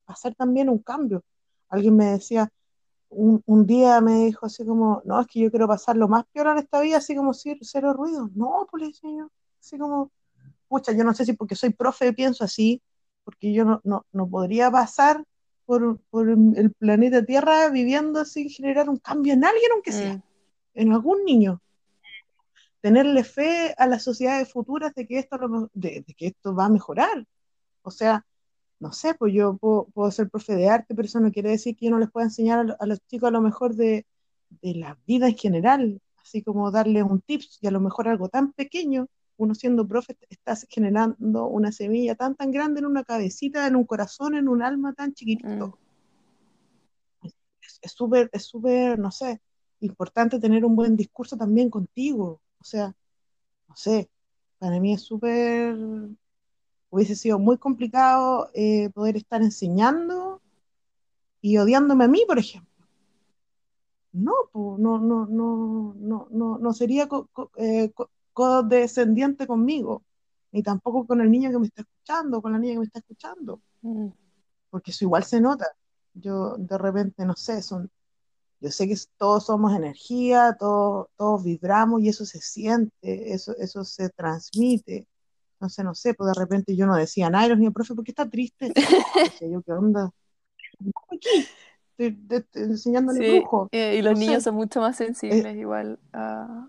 [SPEAKER 2] hacer también un cambio. Alguien me decía, un, un día me dijo así como, no, es que yo quiero pasar lo más peor en esta vida, así como cero, cero ruido. No, pues yo, así como, pucha, yo no sé si porque soy profe pienso así, porque yo no, no, no podría pasar por, por el planeta Tierra viviendo sin generar un cambio en alguien, aunque sea,
[SPEAKER 1] Mm,
[SPEAKER 2] en algún niño. Tenerle fe a las sociedades futuras de que esto, lo- de, de que esto va a mejorar. O sea, no sé, pues yo puedo, puedo ser profe de arte, pero eso no quiere decir que yo no les pueda enseñar a, lo- a los chicos a lo mejor de, de la vida en general, así como darles un tips y a lo mejor algo tan pequeño, uno siendo profe estás generando una semilla tan tan grande en una cabecita, en un corazón, en un alma tan
[SPEAKER 1] mm,
[SPEAKER 2] chiquitito. Es es súper, es súper, no sé, importante tener un buen discurso también contigo. O sea, no sé, para mí es súper, hubiese sido muy complicado eh, poder estar enseñando y odiándome a mí, por ejemplo. No, pues, no, no, no, no, no, no sería co- co- eh, co- conmigo, ni tampoco con el niño que me está escuchando, con la niña que me está escuchando,
[SPEAKER 1] mm,
[SPEAKER 2] porque eso igual se nota. Yo de repente, no sé, son, yo sé que todos somos energía, todos, todos vibramos y eso se siente, eso, eso se transmite. Entonces, no sé, pues de repente yo no decía nada y los niños, profe, ¿por qué está triste? Decía yo, ¿qué onda? Aquí, estoy, estoy enseñándole
[SPEAKER 1] Sí,
[SPEAKER 2] brujo,
[SPEAKER 1] eh, y los
[SPEAKER 2] no
[SPEAKER 1] niños
[SPEAKER 2] sé,
[SPEAKER 1] son mucho más
[SPEAKER 2] es
[SPEAKER 1] sensibles igual. a-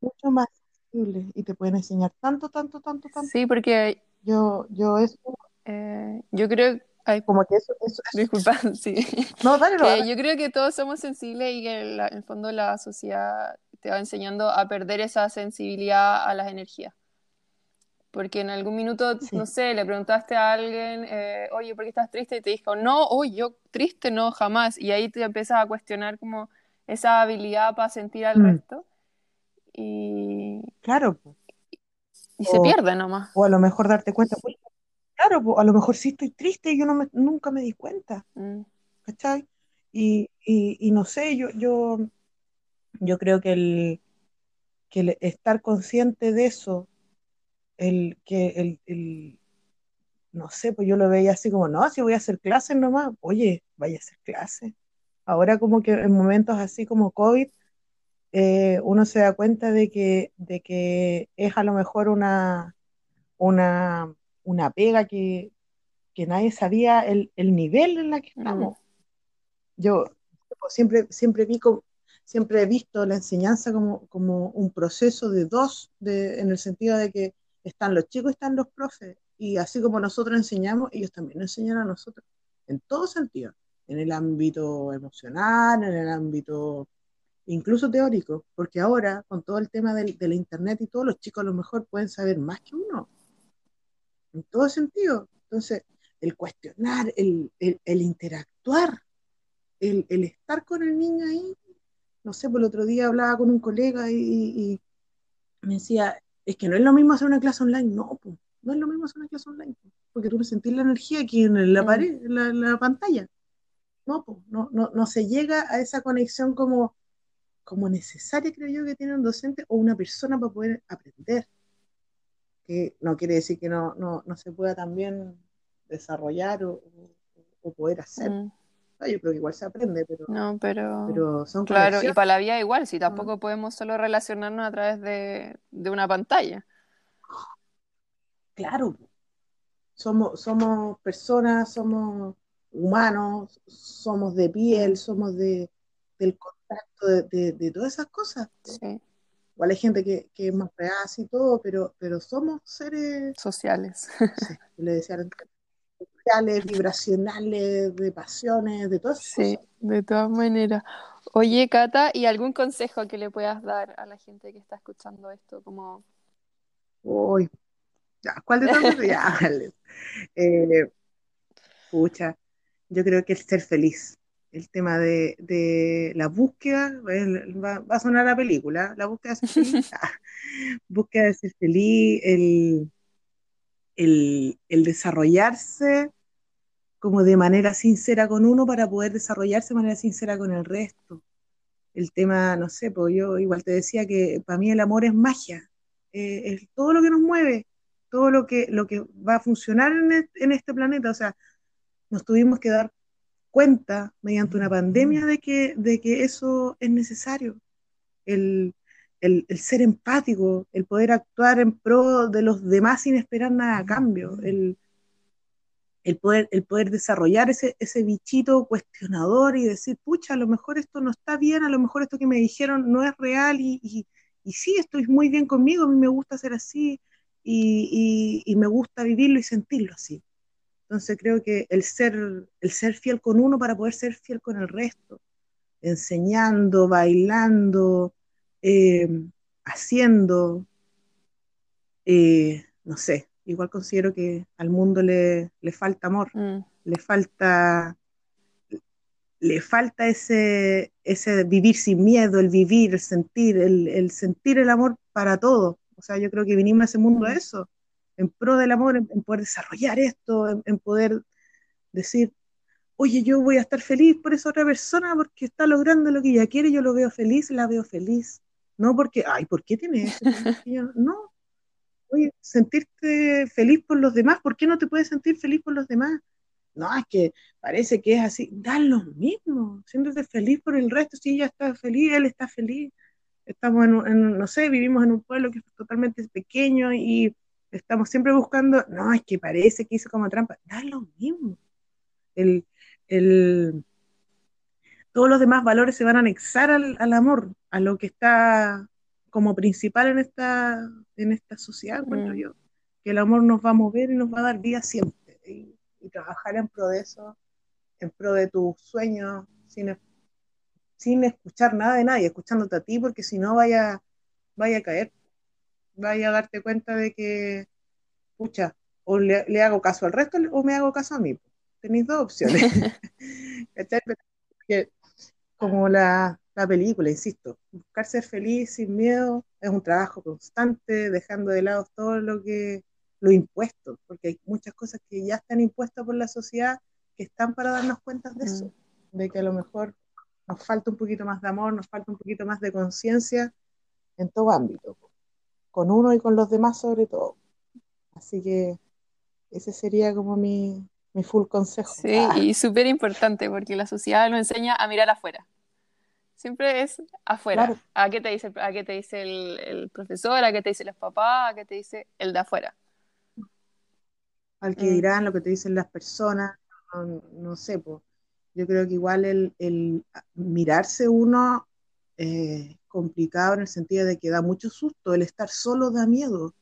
[SPEAKER 2] mucho más sensible y te pueden enseñar tanto, tanto, tanto, tanto.
[SPEAKER 1] Sí, porque
[SPEAKER 2] Yo, yo eso,
[SPEAKER 1] eh, yo creo... Ay,
[SPEAKER 2] como que eso, eso, eso.
[SPEAKER 1] disculpa, sí.
[SPEAKER 2] No, dale, no,
[SPEAKER 1] Que yo creo que todos somos sensibles y que en, la- en el fondo la sociedad te va enseñando a perder esa sensibilidad a las energías. Porque en algún minuto, no
[SPEAKER 2] Sí.
[SPEAKER 1] sé, le preguntaste a alguien, eh, oye, ¿por qué estás triste? Y te dijo, no, oye, yo triste no, jamás. Y ahí te empiezas a cuestionar como esa habilidad para sentir al
[SPEAKER 2] Mm,
[SPEAKER 1] resto y,
[SPEAKER 2] claro,
[SPEAKER 1] y se
[SPEAKER 2] O,
[SPEAKER 1] pierde nomás.
[SPEAKER 2] o a lo mejor darte cuenta, pues, claro, po, a lo mejor sí estoy triste y yo no me- nunca me di cuenta,
[SPEAKER 1] Mm,
[SPEAKER 2] ¿cachai? Y, y, y no sé, yo, yo, yo creo que el, que el estar consciente de eso, el que el, el, no sé, pues yo lo veía así como, no, si voy a hacer clases nomás, oye, vaya a hacer clases. Ahora como que en momentos así como COVID, eh, uno se da cuenta de que, de que es a lo mejor una, una, una pega que, que nadie sabía el, el nivel en la que
[SPEAKER 1] mm,
[SPEAKER 2] estamos. Yo siempre, siempre, vi como- siempre he visto la enseñanza como, como un proceso de dos, de, en el sentido de que están los chicos y están los profes, y así como nosotros enseñamos, ellos también nos enseñan a nosotros, en todo sentido, en el ámbito emocional, en el ámbito incluso teórico, porque ahora con todo el tema del, de la internet y todo, los chicos a lo mejor pueden saber más que uno, en todo sentido. Entonces, el cuestionar, el, el, el interactuar, el, el, estar con el niño ahí, no sé, por el otro día hablaba con un colega y, y me decía, es que no es lo mismo hacer una clase online, no, pues, no es lo mismo hacer una clase online, porque tú no sentís la energía aquí en la mm. pared, en la, pantalla. No, pues, no, no, no se llega a esa conexión como, como necesaria, creo yo, que tiene un docente o una persona para poder aprender. Que no quiere decir que no, no, no se pueda también desarrollar o, o poder hacer. Mm. Ah, yo creo que igual se aprende, pero.
[SPEAKER 1] No, pero.
[SPEAKER 2] pero son
[SPEAKER 1] claro, y para la vida igual, si tampoco ah. podemos solo relacionarnos a través de, de, una pantalla.
[SPEAKER 2] Claro. Somos, somos personas, somos humanos, somos de piel, mm. somos de, del contacto de, de, todas esas cosas.
[SPEAKER 1] Sí.
[SPEAKER 2] Igual hay gente que, que, es más real y todo, pero, pero somos seres
[SPEAKER 1] sociales.
[SPEAKER 2] Sí, le decía vibracionales, de pasiones, de todas
[SPEAKER 1] Sí, de todas maneras. Oye, Cata, ¿y algún consejo que le puedas dar a la gente que está escuchando esto? Como...
[SPEAKER 2] Uy, ¿cuál de todos? ya, eh, pucha, yo creo que el ser feliz, el tema de, la búsqueda, va, a sonar la película, la búsqueda de ser feliz, ah, búsqueda de ser feliz, el, el, el desarrollarse como de manera sincera con uno para poder desarrollarse de manera sincera con el resto. El tema, no sé, pues yo igual te decía que para mí el amor es magia, eh, es todo lo que nos mueve, todo lo que, lo que va a funcionar en, en este planeta. O sea, nos tuvimos que dar cuenta mediante una pandemia de que, de que eso es necesario. El, el, ser empático, el poder actuar en pro de los demás sin esperar nada a cambio, el, el, poder, el poder desarrollar ese, ese bichito cuestionador y decir, pucha, a lo mejor esto no está bien, a lo mejor esto que me dijeron no es real y, y, y sí, estoy muy bien conmigo, a mí me gusta ser así y, y, me gusta vivirlo y sentirlo así. Entonces creo que el ser, el ser fiel con uno para poder ser fiel con el resto, enseñando, bailando, eh, haciendo, eh, no sé, igual considero que al mundo le, falta amor, mm. le falta le falta ese, ese vivir sin miedo, el vivir, el sentir, el, sentir el amor para todo. O sea, yo creo que vinimos a ese mundo a mm. eso, en pro del amor, en, poder desarrollar esto, en, poder decir, oye, yo voy a estar feliz por esa otra persona porque está logrando lo que ella quiere, yo lo veo feliz, la veo feliz. No porque, ay, ¿por qué tienes eso? No. Oye, sentirte feliz por los demás, ¿por qué no te puedes sentir feliz por los demás? No, es que parece que es así. Da lo mismo, siéntete feliz por el resto. Si ella está feliz, él está feliz. Estamos en, no sé, vivimos en un pueblo que es totalmente pequeño y estamos siempre buscando, no, es que parece que hizo como trampa. Da lo mismo. El, el, todos los demás valores se van a anexar al, amor, a lo que está como principal en esta, en esta sociedad, encuentro mm. yo. Que el amor nos va a mover y nos va a dar vida siempre. Y, trabajar en pro de eso, en pro de tus sueños, sin, sin escuchar nada de nadie, escuchándote a ti, porque si no vaya, vaya a caer. Vaya a darte cuenta de que, pucha, o le, hago caso al resto o me hago caso a mí. Tenéis dos opciones. como la, película, insisto, buscar ser feliz sin miedo es un trabajo constante, dejando de lado todo lo que lo impuesto, porque hay muchas cosas que ya están impuestas por la sociedad que están para darnos cuenta de eso, mm. de que a lo mejor nos falta un poquito más de amor, nos falta un poquito más de conciencia en todo ámbito, con uno y con los demás sobre todo. Así que ese sería como mi, mi full consejo.
[SPEAKER 1] Sí, ah. y súper importante porque la sociedad nos enseña a mirar afuera. Siempre es afuera. ¿A qué te dice, a qué te dice el, profesor? ¿A qué te dicen los papás? ¿A qué te dice el de afuera?
[SPEAKER 2] Al que mm. dirán, lo que te dicen las personas, no, sé, pues. yo creo que igual el, mirarse uno es complicado en el sentido de que da mucho susto, el estar solo da miedo,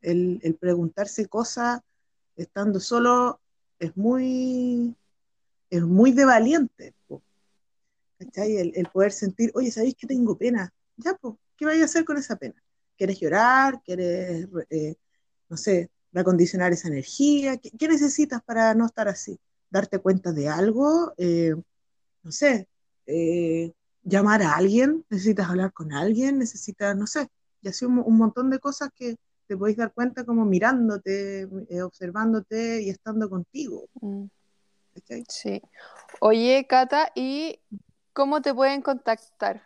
[SPEAKER 2] el, el preguntarse cosas estando solo es muy, es muy de valiente. El, poder sentir, oye, ¿sabéis que tengo pena? Ya, pues, ¿qué vais a hacer con esa pena? ¿Quieres llorar? ¿Quieres, eh, no sé, recondicionar esa energía? ¿Qué, necesitas para no estar así? ¿Darte cuenta de algo? Eh, no sé, eh, llamar a alguien, necesitas hablar con alguien, necesitas, no sé, y así un, un montón de cosas que te podéis dar cuenta como mirándote, eh, observándote y estando contigo.
[SPEAKER 1] Mm,
[SPEAKER 2] ¿cachai?
[SPEAKER 1] sí. Oye, Cata, ¿y cómo te pueden contactar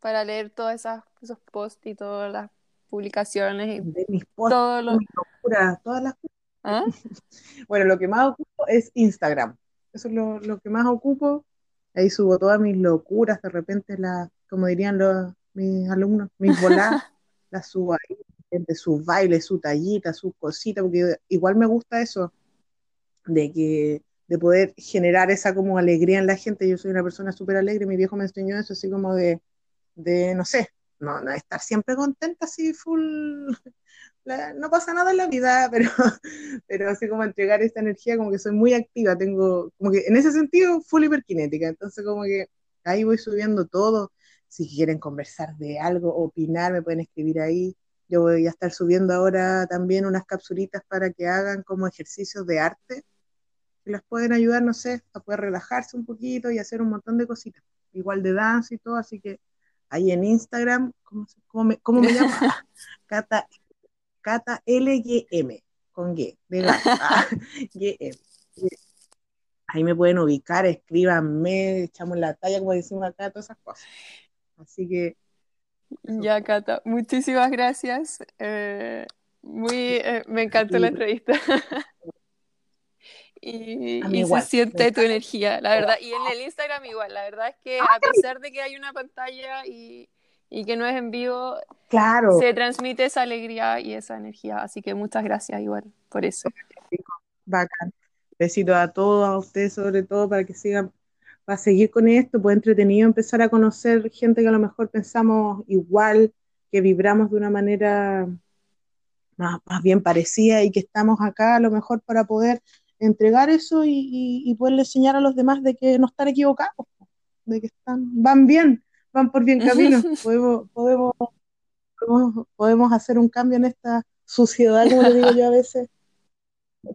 [SPEAKER 1] para leer todos esos posts y todas las publicaciones y
[SPEAKER 2] De mis posts,
[SPEAKER 1] todo lo...
[SPEAKER 2] mis locuras, todas las
[SPEAKER 1] ¿Ah?
[SPEAKER 2] Bueno, lo que más ocupo es Instagram. Eso es lo, lo que más ocupo. Ahí subo todas mis locuras, de repente las, como dirían los, mis alumnos, mis voladas, las subo ahí, de sus bailes, su tallita, sus cositas, porque igual me gusta eso, de que de poder generar esa como alegría en la gente. Yo soy una persona súper alegre, mi viejo me enseñó eso, así como de, de no sé, no, no estar siempre contenta, así full, la- no pasa nada en la vida, pero, pero así como entregar esta energía, como que soy muy activa, tengo, como que en ese sentido, full hiperkinética, entonces como que ahí voy subiendo todo, si quieren conversar de algo, opinar, me pueden escribir ahí, yo voy a estar subiendo ahora también unas capsulitas para que hagan como ejercicios de arte, que las pueden ayudar, no sé, a poder relajarse un poquito y hacer un montón de cositas, igual de danza y todo, así que ahí en Instagram, ¿cómo, cómo me, cómo me llamo? Ah, Cata, Cata LGM, con G, de ah, GM. Ahí me pueden ubicar, escríbanme, echamos la talla, como decimos acá, todas esas cosas. Así que, eso.
[SPEAKER 1] Ya, Cata, muchísimas gracias. Eh, muy, eh, me encantó la entrevista. Y, y se
[SPEAKER 2] igual,
[SPEAKER 1] siente tu energía, la verdad. Y en el Instagram igual, la verdad es que a pesar de que hay una pantalla y, y que no es en vivo,
[SPEAKER 2] Claro,
[SPEAKER 1] se transmite esa alegría y esa energía. Así que muchas gracias igual por eso.
[SPEAKER 2] bacán. Besitos a todos, a ustedes sobre todo, para que sigan, para seguir con esto, pues entretenido empezar a conocer gente que a lo mejor pensamos igual, que vibramos de una manera más, más bien parecida y que estamos acá a lo mejor para poder entregar eso y, y, y poderle enseñar a los demás de que no están equivocados, de que están, van bien, van por bien camino, podemos, podemos, podemos, podemos hacer un cambio en esta suciedad, como le digo yo a veces,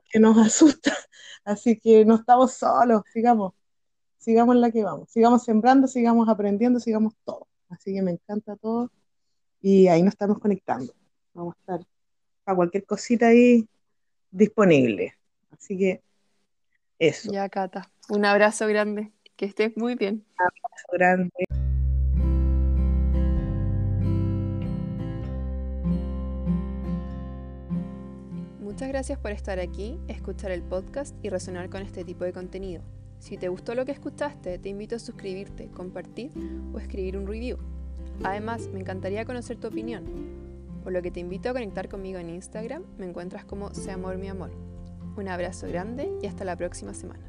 [SPEAKER 2] que nos asusta. Así que no estamos solos, sigamos, sigamos en la que vamos, sigamos sembrando, sigamos aprendiendo, sigamos todo. Así que me encanta todo y ahí nos estamos conectando. Vamos a estar a cualquier cosita ahí disponible. Así que eso,
[SPEAKER 1] Ya, Cata, un abrazo grande. Que estés muy bien.
[SPEAKER 2] grande.
[SPEAKER 1] Muchas gracias por estar aquí, escuchar el podcast y resonar con este tipo de contenido. Si te gustó lo que escuchaste, te invito a suscribirte, compartir o escribir un review. Además, me encantaría conocer tu opinión, por lo que te invito a conectar conmigo en Instagram, me encuentras como Sea Amor Mi Amor. Un abrazo grande y hasta la próxima semana.